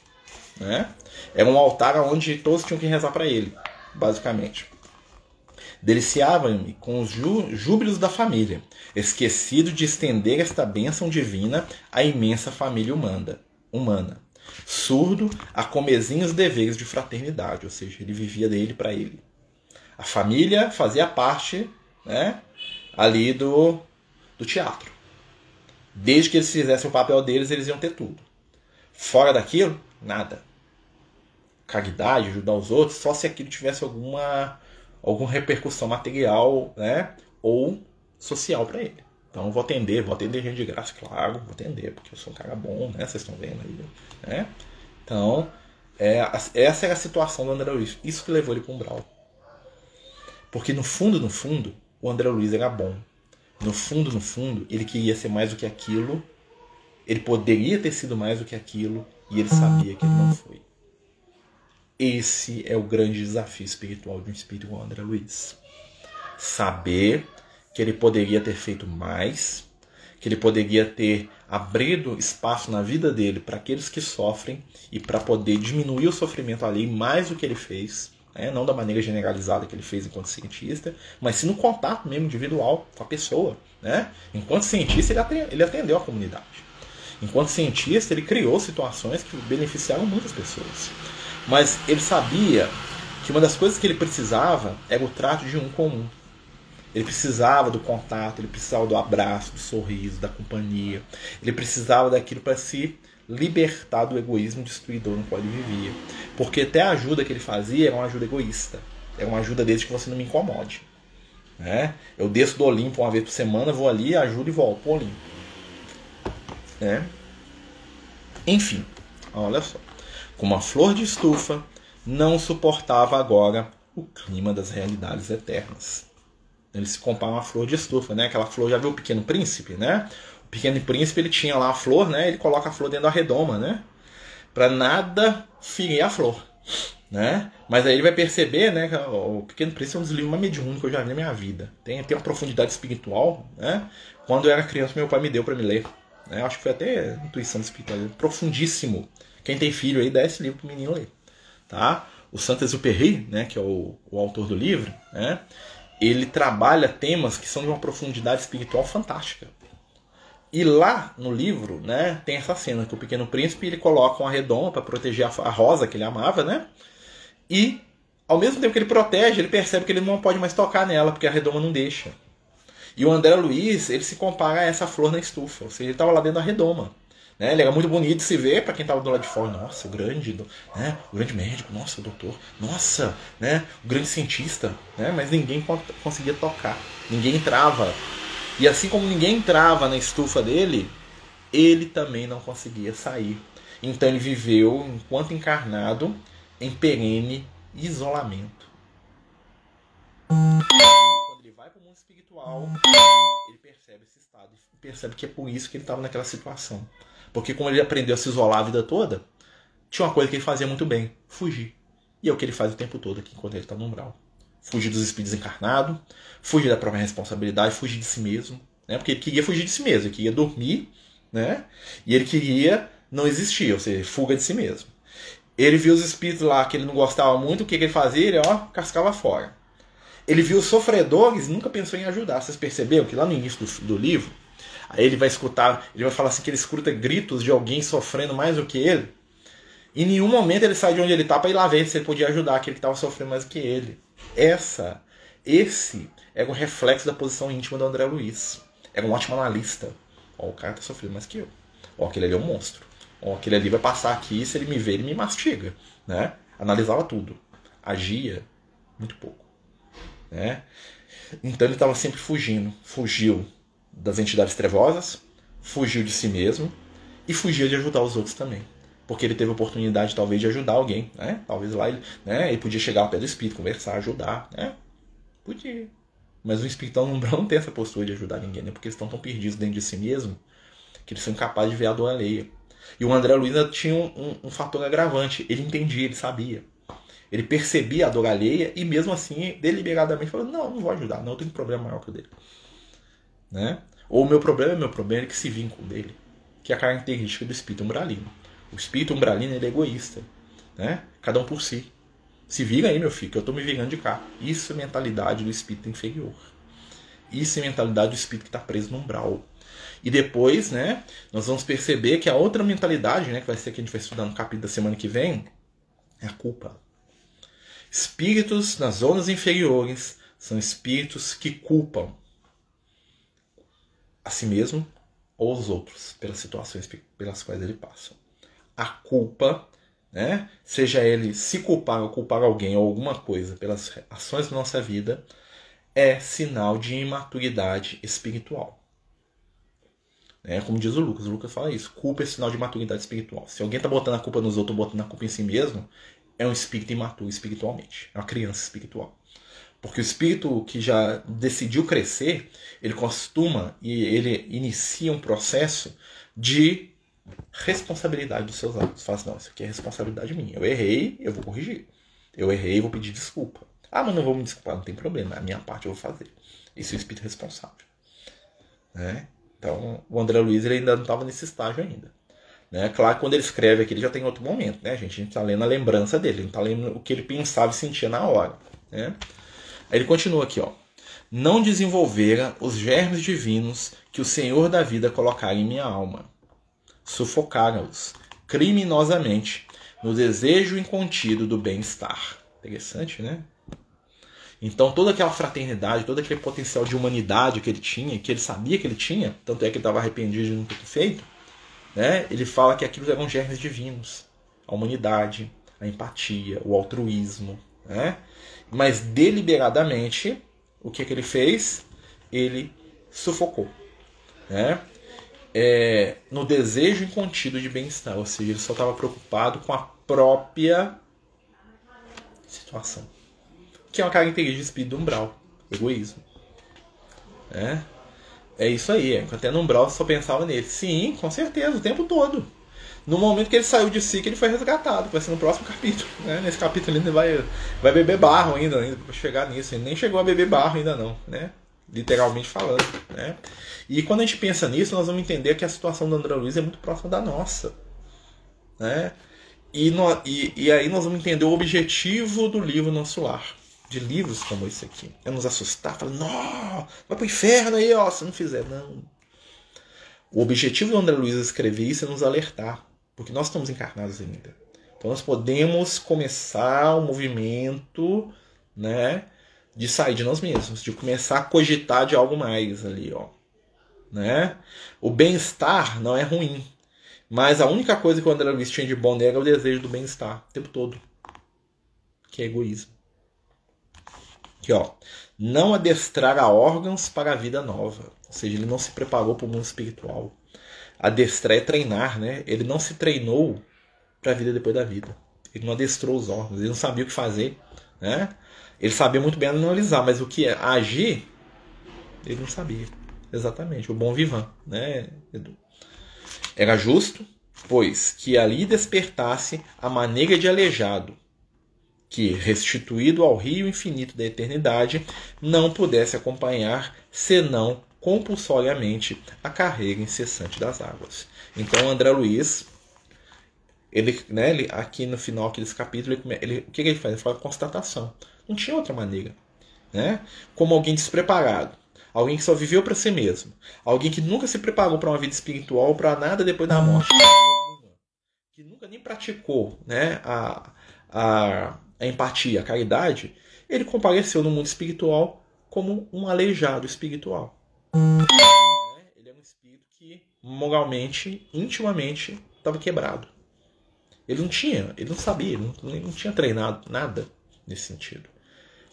Né? Era um altar onde todos tinham que rezar para ele, basicamente. Deliciava-me com os júbilos da família, esquecido de estender esta bênção divina à imensa família humana. humana. Surdo a comezinhos deveres de fraternidade, ou seja, ele vivia dele para ele. A família fazia parte né, ali do, do teatro. Desde que eles fizessem o papel deles, eles iam ter tudo. Fora daquilo, nada. Caridade, ajudar os outros, só se aquilo tivesse alguma, alguma repercussão material né, ou social para ele. Então vou atender, vou atender gente de graça, claro, vou atender, porque eu sou um cara bom, né? Vocês estão vendo aí. Né? Então, é, essa é a situação do André Luiz. Isso que levou ele para um Brau. Porque no fundo, no fundo, o André Luiz era bom. No fundo, no fundo, ele queria ser mais do que aquilo. Ele poderia ter sido mais do que aquilo e ele sabia que ele não foi. Esse é o grande desafio espiritual de um espírito como André Luiz. Saber que ele poderia ter feito mais, que ele poderia ter abrido espaço na vida dele para aqueles que sofrem e para poder diminuir o sofrimento ali mais do que ele fez né? não da maneira generalizada que ele fez enquanto cientista, mas sim no contato mesmo individual com a pessoa. Né? Enquanto cientista, ele atendeu a comunidade. Enquanto cientista, ele criou situações que beneficiaram muitas pessoas. Mas ele sabia que uma das coisas que ele precisava era o trato de um comum. Ele precisava do contato, ele precisava do abraço, do sorriso, da companhia. Ele precisava daquilo para se libertar do egoísmo destruidor no qual ele vivia. Porque até a ajuda que ele fazia era uma ajuda egoísta. Era uma ajuda desde que você não me incomode. Né? Eu desço do Olimpo uma vez por semana, vou ali, ajudo e volto pro Olimpo. Né? Enfim, olha só. Como a flor de estufa não suportava agora o clima das realidades eternas. Ele se compara a uma flor de estufa, né? Aquela flor, já viu o Pequeno Príncipe, né? Pequeno Príncipe ele tinha lá a flor, né? Ele coloca a flor dentro da redoma, né? Para nada ferir a flor, né? Mas aí ele vai perceber, né? Que o Pequeno Príncipe é um dos livros mais mediúnicos que eu já vi na minha vida. Tem, tem uma profundidade espiritual, né? Quando eu era criança, meu pai me deu para me ler. Né? Acho que foi até intuição espiritual. Profundíssimo. Quem tem filho aí, dá esse livro pro menino ler. Tá? O Saint-Exupéry, né? Que é o, o autor do livro, né? Ele trabalha temas que são de uma profundidade espiritual fantástica. E lá no livro, né, tem essa cena que o Pequeno Príncipe ele coloca uma redoma para proteger a, rosa que ele amava, né? E ao mesmo tempo que ele protege, ele percebe que ele não pode mais tocar nela porque a redoma não deixa. E o André Luiz, ele se compara a essa flor na estufa, ou seja, ele estava lá dentro da redoma. Né? Ele era muito bonito de se ver para quem estava do lado de fora. Nossa, o grande, né? o grande médico, nossa, o doutor, nossa, né? o grande cientista. Né? Mas ninguém conseguia tocar, ninguém entrava. E assim como ninguém entrava na estufa dele, ele também não conseguia sair. Então ele viveu, enquanto encarnado, em perene isolamento. Quando ele vai para o mundo espiritual, ele percebe esse estado percebe que é por isso que ele estava naquela situação. Porque como ele aprendeu a se isolar a vida toda, tinha uma coisa que ele fazia muito bem: fugir. E é o que ele faz o tempo todo aqui, enquanto ele está no umbral. Fugir dos espíritos encarnados, fugir da própria responsabilidade, fugir de si mesmo. Né? Porque ele queria fugir de si mesmo, ele queria dormir, né? E ele queria não existir, ou seja, fuga de si mesmo. Ele viu os espíritos lá que ele não gostava muito, o que, que ele fazia? Ele, ó, cascava fora. Ele viu os sofredores nunca pensou em ajudar. Vocês perceberam que lá no início do, do livro, aí ele vai escutar, ele vai falar assim que ele escuta gritos de alguém sofrendo mais do que ele. Em nenhum momento ele sai de onde ele está para ir lá ver se ele podia ajudar aquele que estava sofrendo mais que ele. Essa, esse é um reflexo da posição íntima do André Luiz. É um ótimo analista. Ó, o cara está sofrendo mais que eu. Ó, aquele ali é um monstro. Ó, aquele ali vai passar aqui, se ele me ver, ele me mastiga. Né? Analisava tudo. Agia muito pouco. Né? Então ele estava sempre fugindo. Fugiu das entidades trevosas, fugiu de si mesmo e fugia de ajudar os outros também. Porque ele teve a oportunidade, talvez, de ajudar alguém. Né? Talvez lá ele, né? ele podia chegar ao pé do espírito, conversar, ajudar. Né? Podia. Mas o espírito *laughs* não tem essa postura de ajudar ninguém, né? porque eles estão tão perdidos dentro de si mesmo que eles são incapazes de ver a dor alheia. E o André Luiz tinha um, um, um fator agravante. Ele entendia, ele sabia. Ele percebia a dor alheia e mesmo assim, deliberadamente, falou: Não, não vou ajudar, não, eu tenho um problema maior que o dele. Né? Ou o meu problema é meu problema, é que se vínculo dele, que é a característica do espírito umbralino. O espírito umbralino é egoísta, né? cada um por si. Se vira aí, meu filho, que eu estou me virando de cá. Isso é mentalidade do espírito inferior. Isso é mentalidade do espírito que está preso no umbral. E depois, né, nós vamos perceber que a outra mentalidade, né, que vai ser que a gente vai estudar no capítulo da semana que vem, é a culpa. Espíritos nas zonas inferiores são espíritos que culpam a si mesmo ou os outros pelas situações pelas quais ele passa. A culpa, né, seja ele se culpar ou culpar alguém ou alguma coisa pelas ações da nossa vida, é sinal de imaturidade espiritual. É, como diz o Lucas, o Lucas fala isso. Culpa é sinal de maturidade espiritual. Se alguém está botando a culpa nos outros, botando a culpa em si mesmo, é um espírito imaturo espiritualmente. É uma criança espiritual. Porque o espírito que já decidiu crescer, ele costuma e ele inicia um processo de responsabilidade dos seus atos. Fala assim, não, isso aqui é responsabilidade minha. Eu errei, eu vou corrigir. Eu errei, vou pedir desculpa. Ah, mas não vou me desculpar, não tem problema. A minha parte eu vou fazer. Isso é o espírito responsável. Né? Então, o André Luiz ele ainda não estava nesse estágio ainda. Né? Claro que quando ele escreve aqui, ele já tem outro momento, né, gente? A gente está lendo a lembrança dele, está lendo o que ele pensava e sentia na hora. Né? Aí ele continua aqui, ó. Não desenvolvera os germes divinos que o Senhor da vida colocara em minha alma. Sufocaram-os criminosamente no desejo incontido do bem-estar. Interessante, né? Então toda aquela fraternidade, todo aquele potencial de humanidade que ele tinha, que ele sabia que ele tinha, tanto é que ele estava arrependido de não ter feito, né? ele fala que aquilo eram germes divinos. A humanidade, a empatia, o altruísmo. Né? Mas deliberadamente, o que, que ele fez? Ele sufocou. Né? É, no desejo incontido de bem-estar, ou seja, ele só estava preocupado com a própria situação que é uma característica de espírito umbral, egoísmo. É, é isso aí, é. até no umbral só pensava nele. Sim, com certeza, o tempo todo. No momento que ele saiu de si, que ele foi resgatado, vai ser no próximo capítulo. Né? Nesse capítulo ele vai, vai beber barro ainda, ainda para chegar nisso. Ele nem chegou a beber barro ainda não, né? Literalmente falando. Né? E quando a gente pensa nisso, nós vamos entender que a situação do André Luiz é muito próxima da nossa. Né? E, no, e, e aí nós vamos entender o objetivo do livro Nosso Lar de livros como esse aqui. É nos assustar, falar, não, vai pro inferno aí, ó, se não fizer. Não. O objetivo do André Luiz escrever isso é nos alertar, porque nós estamos encarnados ainda. Então nós podemos começar o um movimento, né, de sair de nós mesmos, de começar a cogitar de algo mais ali, ó. Né? O bem-estar não é ruim, Mas a única coisa que o André Luiz tinha de bom nele era o desejo do bem-estar, o tempo todo. Que é egoísmo. Aqui, ó. Não adestrar a órgãos para a vida nova. Ou seja, ele não se preparou para o mundo espiritual. Adestrar é treinar, né? Ele não se treinou para a vida depois da vida. Ele não adestrou os órgãos, ele não sabia o que fazer, né? Ele sabia muito bem analisar, mas o que é agir, ele não sabia. Exatamente, o bom vivan, né, Edu? Era justo, pois que ali despertasse a maneira de aleijado, que, restituído ao rio infinito da eternidade, não pudesse acompanhar, senão compulsoriamente, a carreira incessante das águas. Então, André Luiz, ele, né, ele, aqui no final desse capítulo, ele, ele, o que ele faz? Ele fala constatação. Não tinha outra maneira. Né? Como alguém despreparado, alguém que só viveu para si mesmo, alguém que nunca se preparou para uma vida espiritual, para nada depois da morte, que nunca nem praticou né, a, a, a empatia, a caridade, ele compareceu no mundo espiritual como um aleijado espiritual. Ele é um espírito que moralmente, intimamente, estava quebrado. Ele não tinha, ele não sabia, ele não, ele não tinha treinado nada nesse sentido.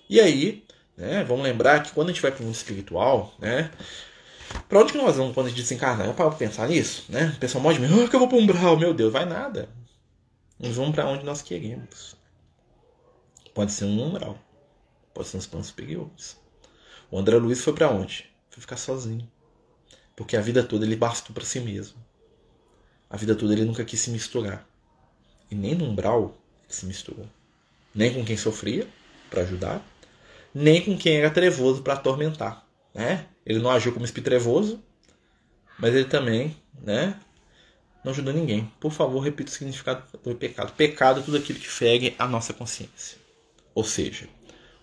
E aí, né, vamos lembrar que quando a gente vai para o mundo espiritual, né, para onde que nós vamos quando a gente desencarnar? Eu paro pensar nisso, né? O pessoal morde ah, que eu vou para um umbral, meu Deus, vai nada. Nós vamos para onde nós queremos. Pode ser um umbral, pode ser uns planos superiores. O André Luiz foi para onde? Foi ficar sozinho. Porque a vida toda ele bastou para si mesmo. A vida toda ele nunca quis se misturar. E nem no umbral ele se misturou. Nem com quem sofria, para ajudar, nem com quem era trevoso para atormentar. Né? Ele não agiu como espírito trevoso, mas ele também né, não ajudou ninguém. Por favor, repita o significado do pecado. Pecado é tudo aquilo que fere a nossa consciência. Ou seja,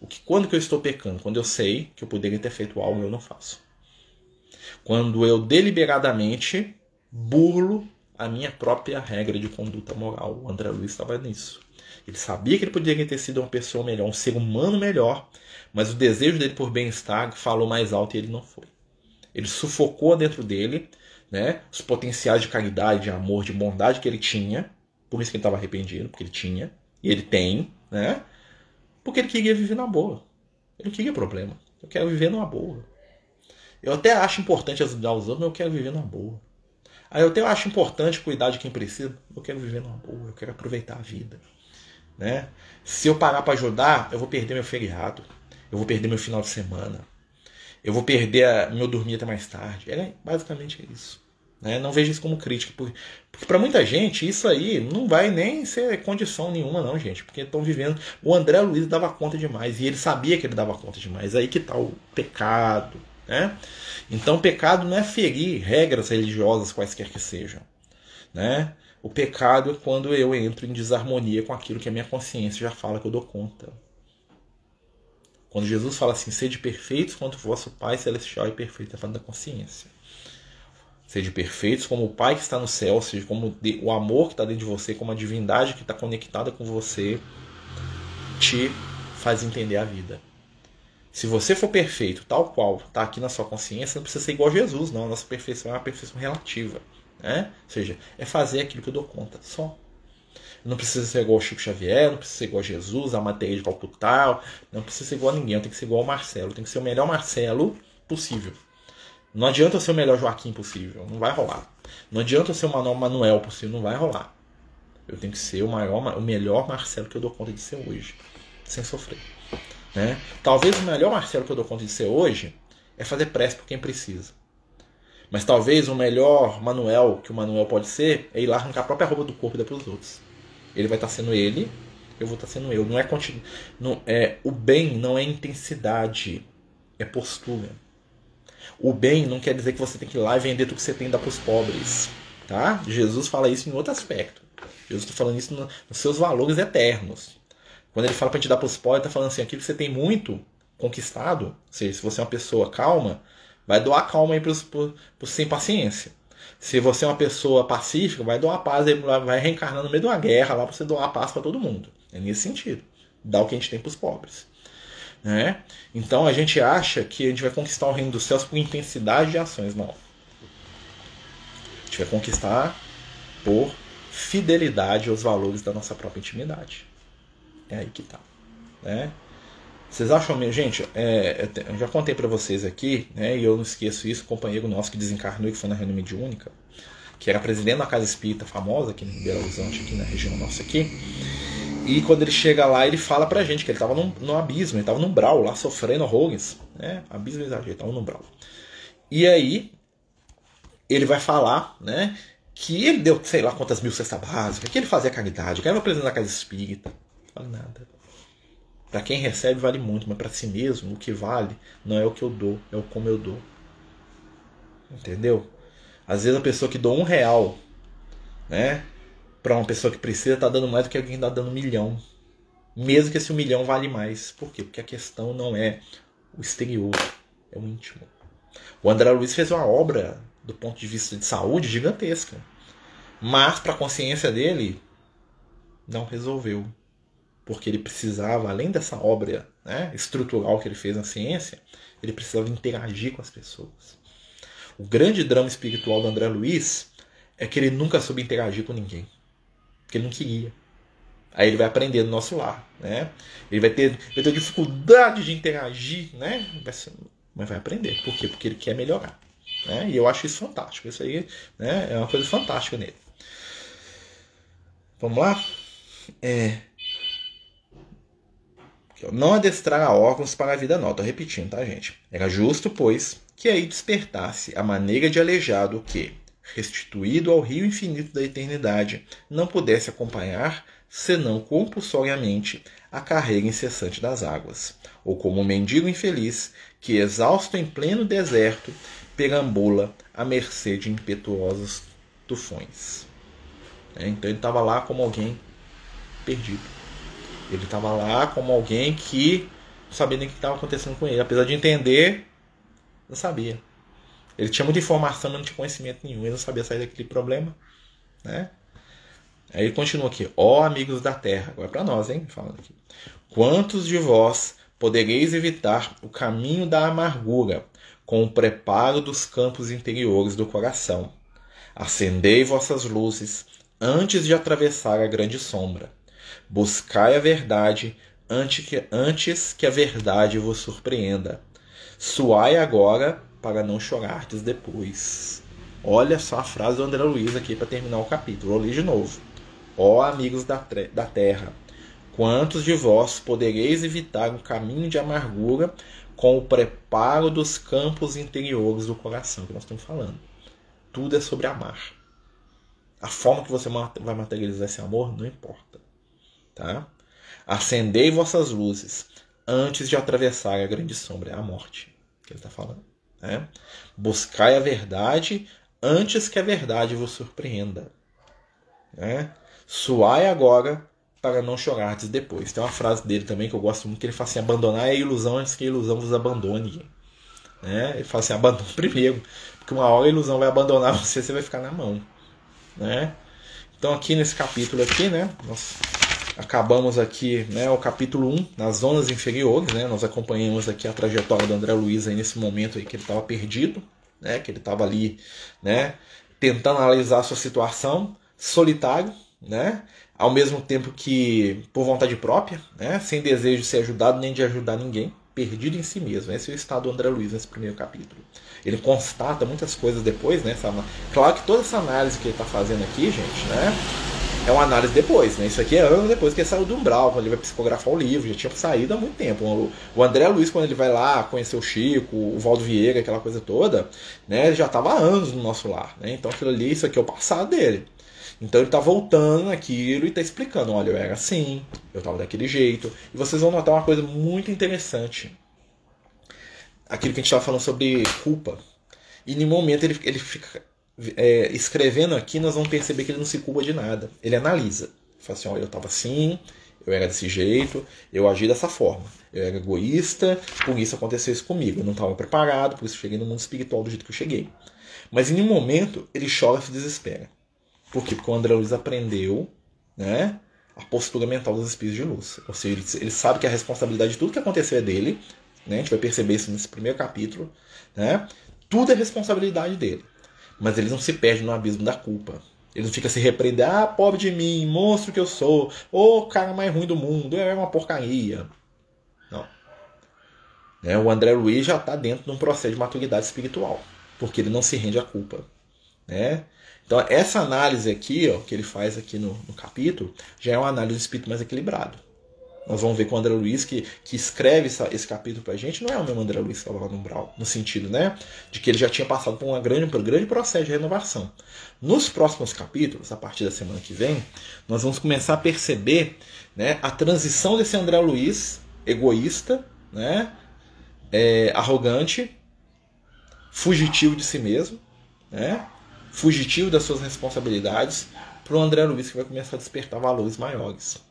o que quando que eu estou pecando? Quando eu sei que eu poderia ter feito algo e eu não faço. Quando eu deliberadamente burlo a minha própria regra de conduta moral. O André Luiz estava nisso. Ele sabia que ele poderia ter sido uma pessoa melhor, um ser humano melhor, mas o desejo dele por bem-estar falou mais alto e ele não foi. Ele sufocou dentro dele né, os potenciais de caridade, de amor, de bondade que ele tinha, por isso que ele estava arrependido, porque ele tinha, e ele tem, né? Porque ele queria viver na boa. Ele não queria problema. Eu quero viver numa boa. Eu até acho importante ajudar os outros, mas eu quero viver numa boa. Aí eu até acho importante cuidar de quem precisa, eu quero viver numa boa, eu quero aproveitar a vida. Né? Se eu parar para ajudar, eu vou perder meu feriado, eu vou perder meu final de semana, eu vou perder a, meu dormir até mais tarde. É basicamente isso. Né? Não vejo isso como crítica, porque, porque para muita gente isso aí não vai nem ser condição nenhuma, não, gente, porque estão vivendo. O André Luiz dava conta demais e ele sabia que ele dava conta demais. Aí que tá o pecado, né? Então, pecado não é ferir regras religiosas quaisquer que sejam, né? O pecado é quando eu entro em desarmonia com aquilo que a minha consciência já fala que eu dou conta. Quando Jesus fala assim, sede perfeitos quanto o vosso Pai Celestial é perfeito, é falando da consciência. Sede perfeitos como o Pai que está no céu, ou seja, como o amor que está dentro de você, como a divindade que está conectada com você, te faz entender a vida. Se você for perfeito, tal qual está aqui na sua consciência, não precisa ser igual a Jesus, não. A nossa perfeição é uma perfeição relativa. Né? Ou seja, é fazer aquilo que eu dou conta, só. Não precisa ser igual ao Chico Xavier, não precisa ser igual a Jesus, a matéria de Calcutá, não precisa ser igual a ninguém, eu tenho que ser igual ao Marcelo, tem que ser o melhor Marcelo possível. Não adianta eu ser o melhor Joaquim possível, não vai rolar. Não adianta eu ser o menor Manuel possível, não vai rolar. Eu tenho que ser o, maior, o melhor Marcelo que eu dou conta de ser hoje, sem sofrer. Né? Talvez o melhor Marcelo que eu dou conta de ser hoje é fazer prece por quem precisa. Mas talvez o melhor Manuel que o Manuel pode ser é ir lá arrancar a própria roupa do corpo e dar para os outros. Ele vai estar tá sendo ele, eu vou estar tá sendo eu. Não é, continu... não é O bem não é intensidade, é postura. O bem não quer dizer que você tem que ir lá e vender tudo que você tem e dar para os pobres. Tá? Jesus fala isso em outro aspecto. Jesus está falando isso nos seus valores eternos. Quando ele fala para te dar para os pobres, ele está falando assim: aquilo que você tem muito conquistado, ou seja, se você é uma pessoa calma, Vai doar calma aí para os sem paciência. Se você é uma pessoa pacífica, vai doar paz, vai reencarnar no meio de uma guerra lá para você doar paz para todo mundo. É nesse sentido. Dá o que a gente tem para os pobres. Né? Então a gente acha que a gente vai conquistar o reino dos céus por intensidade de ações. Não. A gente vai conquistar por fidelidade aos valores da nossa própria intimidade. É aí que tá. Né? Vocês acham mesmo, gente? É, eu já contei para vocês aqui, né? E eu não esqueço isso, um companheiro nosso que desencarnou e que foi na reunião mediúnica, que era presidente da casa espírita famosa aqui em Belo Horizonte, aqui na região nossa aqui. E quando ele chega lá, ele fala pra gente que ele tava num, num abismo, ele tava num brau lá, sofrendo horrores, né? Abismo exagero, tava num brau. E aí, ele vai falar, né? Que ele deu, sei lá quantas mil cestas básicas, que ele fazia caridade, que era presidente da casa espírita. Não vale nada. Para quem recebe vale muito, mas para si mesmo o que vale não é o que eu dou, é o como eu dou. Entendeu? Às vezes a pessoa que dou um real, né, para uma pessoa que precisa tá dando mais do que alguém tá dando um milhão, mesmo que esse um milhão vale mais. Por quê? Porque a questão não é o exterior, é o íntimo. O André Luiz fez uma obra do ponto de vista de saúde gigantesca, mas para a consciência dele não resolveu porque ele precisava, além dessa obra né, estrutural que ele fez na ciência, ele precisava interagir com as pessoas. O grande drama espiritual do André Luiz é que ele nunca soube interagir com ninguém, porque ele não queria. Aí ele vai aprender no nosso lar, né? Ele vai ter, vai ter dificuldade de interagir, né? Mas vai aprender. Por quê? Porque ele quer melhorar. Né? E eu acho isso fantástico. Isso aí né, é uma coisa fantástica nele. Vamos lá? É, não adestrar órgãos para a vida. Estou repetindo, tá, gente? Era justo, pois, que aí despertasse a maneira de aleijado que, restituído ao rio infinito da eternidade, não pudesse acompanhar, senão compulsoriamente, a carreira incessante das águas, ou como um mendigo infeliz que, exausto em pleno deserto, perambula à mercê de impetuosos tufões. É, então ele estava lá como alguém perdido. Ele estava lá como alguém que não sabia nem o que estava acontecendo com ele. Apesar de entender, não sabia. Ele tinha muita informação, mas não tinha conhecimento nenhum. Ele não sabia sair daquele problema. Né? Aí ele continua aqui. Ó oh, amigos da terra. Agora é para nós, hein? Falando aqui. Quantos de vós podereis evitar o caminho da amargura com o preparo dos campos interiores do coração? Acendei vossas luzes antes de atravessar a grande sombra Buscai a verdade antes que, a verdade vos surpreenda. Suai agora para não chorardes depois. Olha só a frase do André Luiz aqui para terminar o capítulo. Vou ler de novo. Ó amigos da, da terra, quantos de vós podereis evitar um caminho de amargura com o preparo dos campos interiores do coração que nós estamos falando? Tudo é sobre amar. A forma que você vai materializar esse amor não importa. Tá? Acendei vossas luzes antes de atravessar a grande sombra, é a morte que ele está falando. Né? Buscai a verdade antes que a verdade vos surpreenda. Né? Suai agora para não chorardes depois. Tem uma frase dele também que eu gosto muito, que ele fala assim, abandonar a ilusão antes que a ilusão vos abandone. Né? Ele fala assim, abandone *laughs* primeiro, porque uma hora a ilusão vai abandonar *laughs* você, você vai ficar na mão. Né? Então aqui nesse capítulo aqui, né, nós acabamos aqui né, o capítulo 1, nas zonas inferiores. Né, nós acompanhamos aqui a trajetória do André Luiz aí nesse momento aí que ele estava perdido, né, que ele estava ali né, tentando analisar a sua situação, solitário, né, ao mesmo tempo que por vontade própria, né, sem desejo de ser ajudado nem de ajudar ninguém, perdido em si mesmo. Esse é o estado do André Luiz nesse primeiro capítulo. Ele constata muitas coisas depois, né? Claro que toda essa análise que ele está fazendo aqui, gente, né? É uma análise depois, né? Isso aqui é anos depois que ele saiu do Umbral, quando ele vai psicografar o livro, já tinha saído há muito tempo. O André Luiz, quando ele vai lá conhecer o Chico, o Valdo Vieira, aquela coisa toda, né? Ele já estava há anos no nosso lar, né? Então aquilo ali, isso aqui é o passado dele. Então ele está voltando naquilo e está explicando, olha, eu era assim, eu estava daquele jeito. E vocês vão notar uma coisa muito interessante. Aquilo que a gente estava falando sobre culpa. E em momento ele, ele fica é, escrevendo aqui, nós vamos perceber que ele não se culpa de nada. Ele analisa. Fala assim: olha, eu estava assim, eu era desse jeito, eu agi dessa forma. Eu era egoísta, por isso aconteceu isso comigo. Eu não estava preparado, por isso cheguei no mundo espiritual do jeito que eu cheguei. Mas em nenhum momento ele chora e se desespera. Por quê? Porque o André Luiz aprendeu né, a postura mental dos espíritos de luz. Ou seja, ele, ele sabe que a responsabilidade de tudo que aconteceu é dele. Né, a gente vai perceber isso nesse primeiro capítulo. Né, tudo é responsabilidade dele mas ele não se perde no abismo da culpa. Ele não fica se repreendendo, ah, pobre de mim, monstro que eu sou, o cara mais ruim do mundo, é uma porcaria. Não. Né? O André Luiz já está dentro de um processo de maturidade espiritual, porque ele não se rende à culpa. Né? Então, essa análise aqui, ó, que ele faz aqui no, no capítulo, já é uma análise do espírito mais equilibrado. Nós vamos ver que o André Luiz, que, que escreve essa, esse capítulo pra gente, não é o mesmo André Luiz que estava lá no no sentido, né? De que ele já tinha passado por uma grande, por um grande processo de renovação. Nos próximos capítulos, a partir da semana que vem, nós vamos começar a perceber né, a transição desse André Luiz, egoísta, né? É, arrogante, fugitivo de si mesmo, né? Fugitivo das suas responsabilidades, para o André Luiz que vai começar a despertar valores maiores.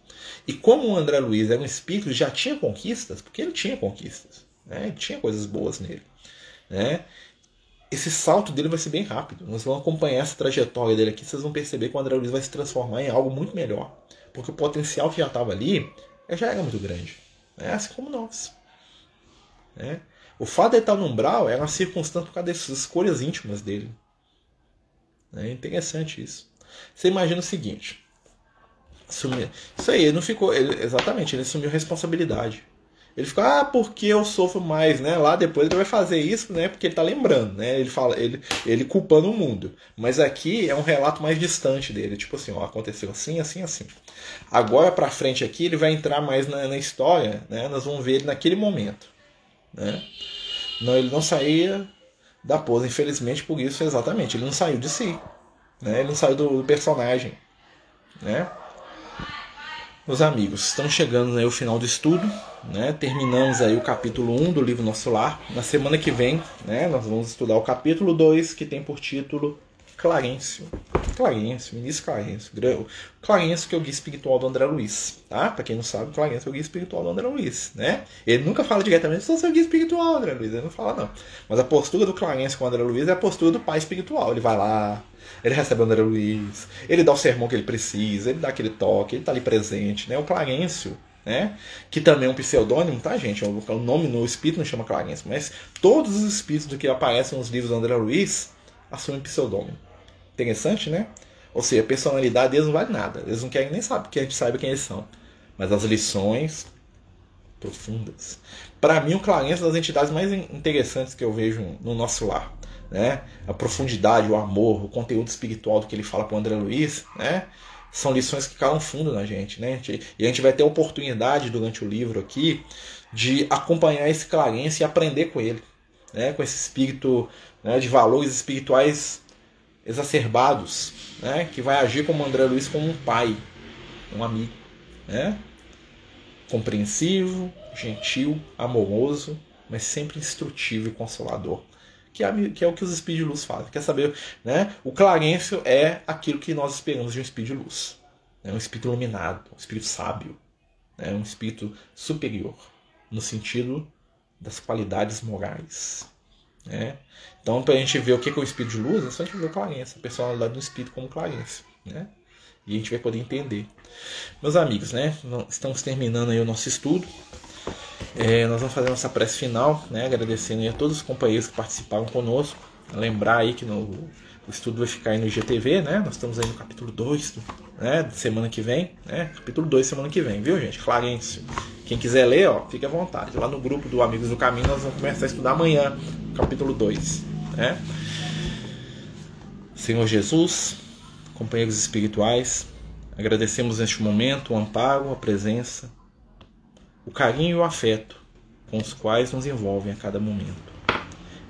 E como o André Luiz era um espírito já tinha conquistas, porque ele tinha conquistas, né? ele tinha coisas boas nele, né? esse salto dele vai ser bem rápido. Nós vamos acompanhar essa trajetória dele aqui, vocês vão perceber que o André Luiz vai se transformar em algo muito melhor. Porque o potencial que já estava ali já era muito grande. Né? Assim como nós. Né? O fato de ele estar no umbral é uma circunstância por causa dessas escolhas íntimas dele. É interessante isso. Você imagina o seguinte: Assumir. Isso aí, ele não ficou. Ele, exatamente, ele assumiu responsabilidade. Ele ficou, ah, porque eu sofro mais, né? Lá depois ele vai fazer isso, né? Porque ele tá lembrando, né? Ele fala, ele, ele culpando o mundo. Mas aqui é um relato mais distante dele, tipo assim, ó, aconteceu assim, assim, assim. Agora para frente aqui ele vai entrar mais na, na, história, né? Nós vamos ver ele naquele momento, né? Não, ele não saía da pose, infelizmente por isso exatamente, ele não saiu de si, né? Ele não saiu do, do personagem, né? Meus amigos, estamos chegando aí ao final do estudo, né? Terminamos aí o capítulo 1 do livro Nosso Lar. Na semana que vem, né, nós vamos estudar o capítulo 2, que tem por título Clarencio. Clarencio, ministro Clarencio. Clarencio que é o guia espiritual do André Luiz, tá? Para quem não sabe, Clarencio é o guia espiritual do André Luiz, né? Ele nunca fala diretamente, sou seu guia espiritual, André Luiz. Ele não fala, não. Mas a postura do Clarencio com o André Luiz é a postura do pai espiritual. Ele vai lá, ele recebe o André Luiz, ele dá o sermão que ele precisa, ele dá aquele toque, ele está ali presente, né? O Clarencio, né? Que também é um pseudônimo, tá, gente? O, nome no espírito não chama Clarencio, mas todos os espíritos que aparecem nos livros do André Luiz assumem pseudônimo. Interessante, né? Ou seja, a personalidade deles não vale nada. Eles não querem nem saber que a gente saiba quem eles são. Mas as lições profundas. Para mim, o Clarence é das entidades mais interessantes que eu vejo no nosso lar né? A profundidade, o amor, o conteúdo espiritual do que ele fala para o André Luiz, né? São lições que calam fundo na gente, né? E a gente vai ter a oportunidade durante o livro aqui de acompanhar esse Clarence e aprender com ele, né? Com esse espírito né, de valores espirituais exacerbados, né? Que vai agir como André Luiz como um pai, um amigo, né? Compreensivo, gentil, amoroso, mas sempre instrutivo e consolador que é, que é o que os de luz fazem. Quer saber, né? O Clarencio é aquilo que nós esperamos de um de luz. É um espírito iluminado, um espírito sábio, né? um espírito superior, no sentido das qualidades morais. Né? Então, para a gente ver o que é o espírito de luz, é só a gente ver o Clarence, a personalidade do espírito como Clarence. Né? E a gente vai poder entender. Meus amigos, né? estamos terminando aí o nosso estudo. É, nós vamos fazer nossa prece final, né, agradecendo a todos os companheiros que participaram conosco. Lembrar aí que no, o estudo vai ficar aí no IGTV, né? Nós estamos aí no capítulo 2, né? Semana que vem, né? Capítulo 2 semana que vem, viu, gente? Clarêncio. Quem quiser ler, ó, fique à vontade. Lá no grupo do Amigos do Caminho nós vamos começar a estudar amanhã, capítulo 2, né? Senhor Jesus, companheiros espirituais, agradecemos neste momento o amparo, a presença, o carinho e o afeto com os quais nos envolvem a cada momento.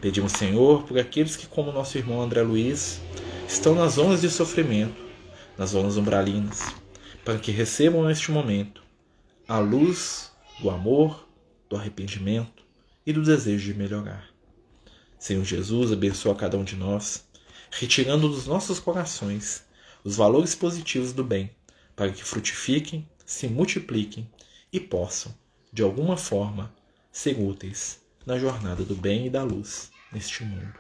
Pedimos, Senhor, por aqueles que, como nosso irmão André Luiz, estão nas zonas de sofrimento, nas zonas umbralinas, para que recebam neste momento a luz do amor, do arrependimento e do desejo de melhorar. Senhor Jesus, abençoa cada um de nós, retirando dos nossos corações os valores positivos do bem, para que frutifiquem, se multipliquem e possam de alguma forma, ser úteis na jornada do bem e da luz neste mundo.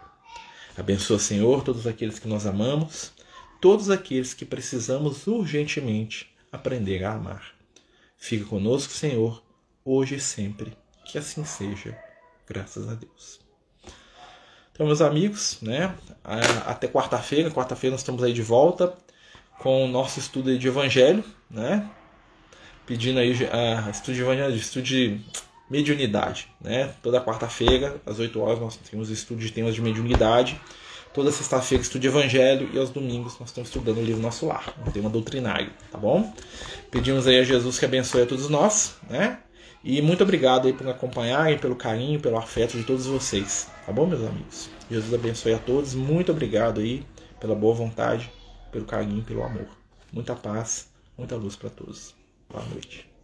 Abençoa, Senhor, todos aqueles que nós amamos, todos aqueles que precisamos urgentemente aprender a amar. Fica conosco, Senhor, hoje e sempre. Que assim seja. Graças a Deus. Então, meus amigos, né? Até quarta-feira. Quarta-feira nós estamos aí de volta. com o nosso estudo de evangelho, né? Pedindo aí a estudo de evangelho, estudo de mediunidade, né? Toda quarta-feira, às 8 horas, nós temos estudo de temas de mediunidade. Toda sexta-feira, estudo de evangelho. E aos domingos, nós estamos estudando o livro Nosso Lar, um tema doutrinário, tá bom? Pedimos aí a Jesus que abençoe a todos nós, né? E muito obrigado aí por acompanharem, pelo carinho, pelo afeto de todos vocês, tá bom, meus amigos? Jesus abençoe a todos. Muito obrigado aí pela boa vontade, pelo carinho, pelo amor. Muita paz, muita luz para todos. Boa noite.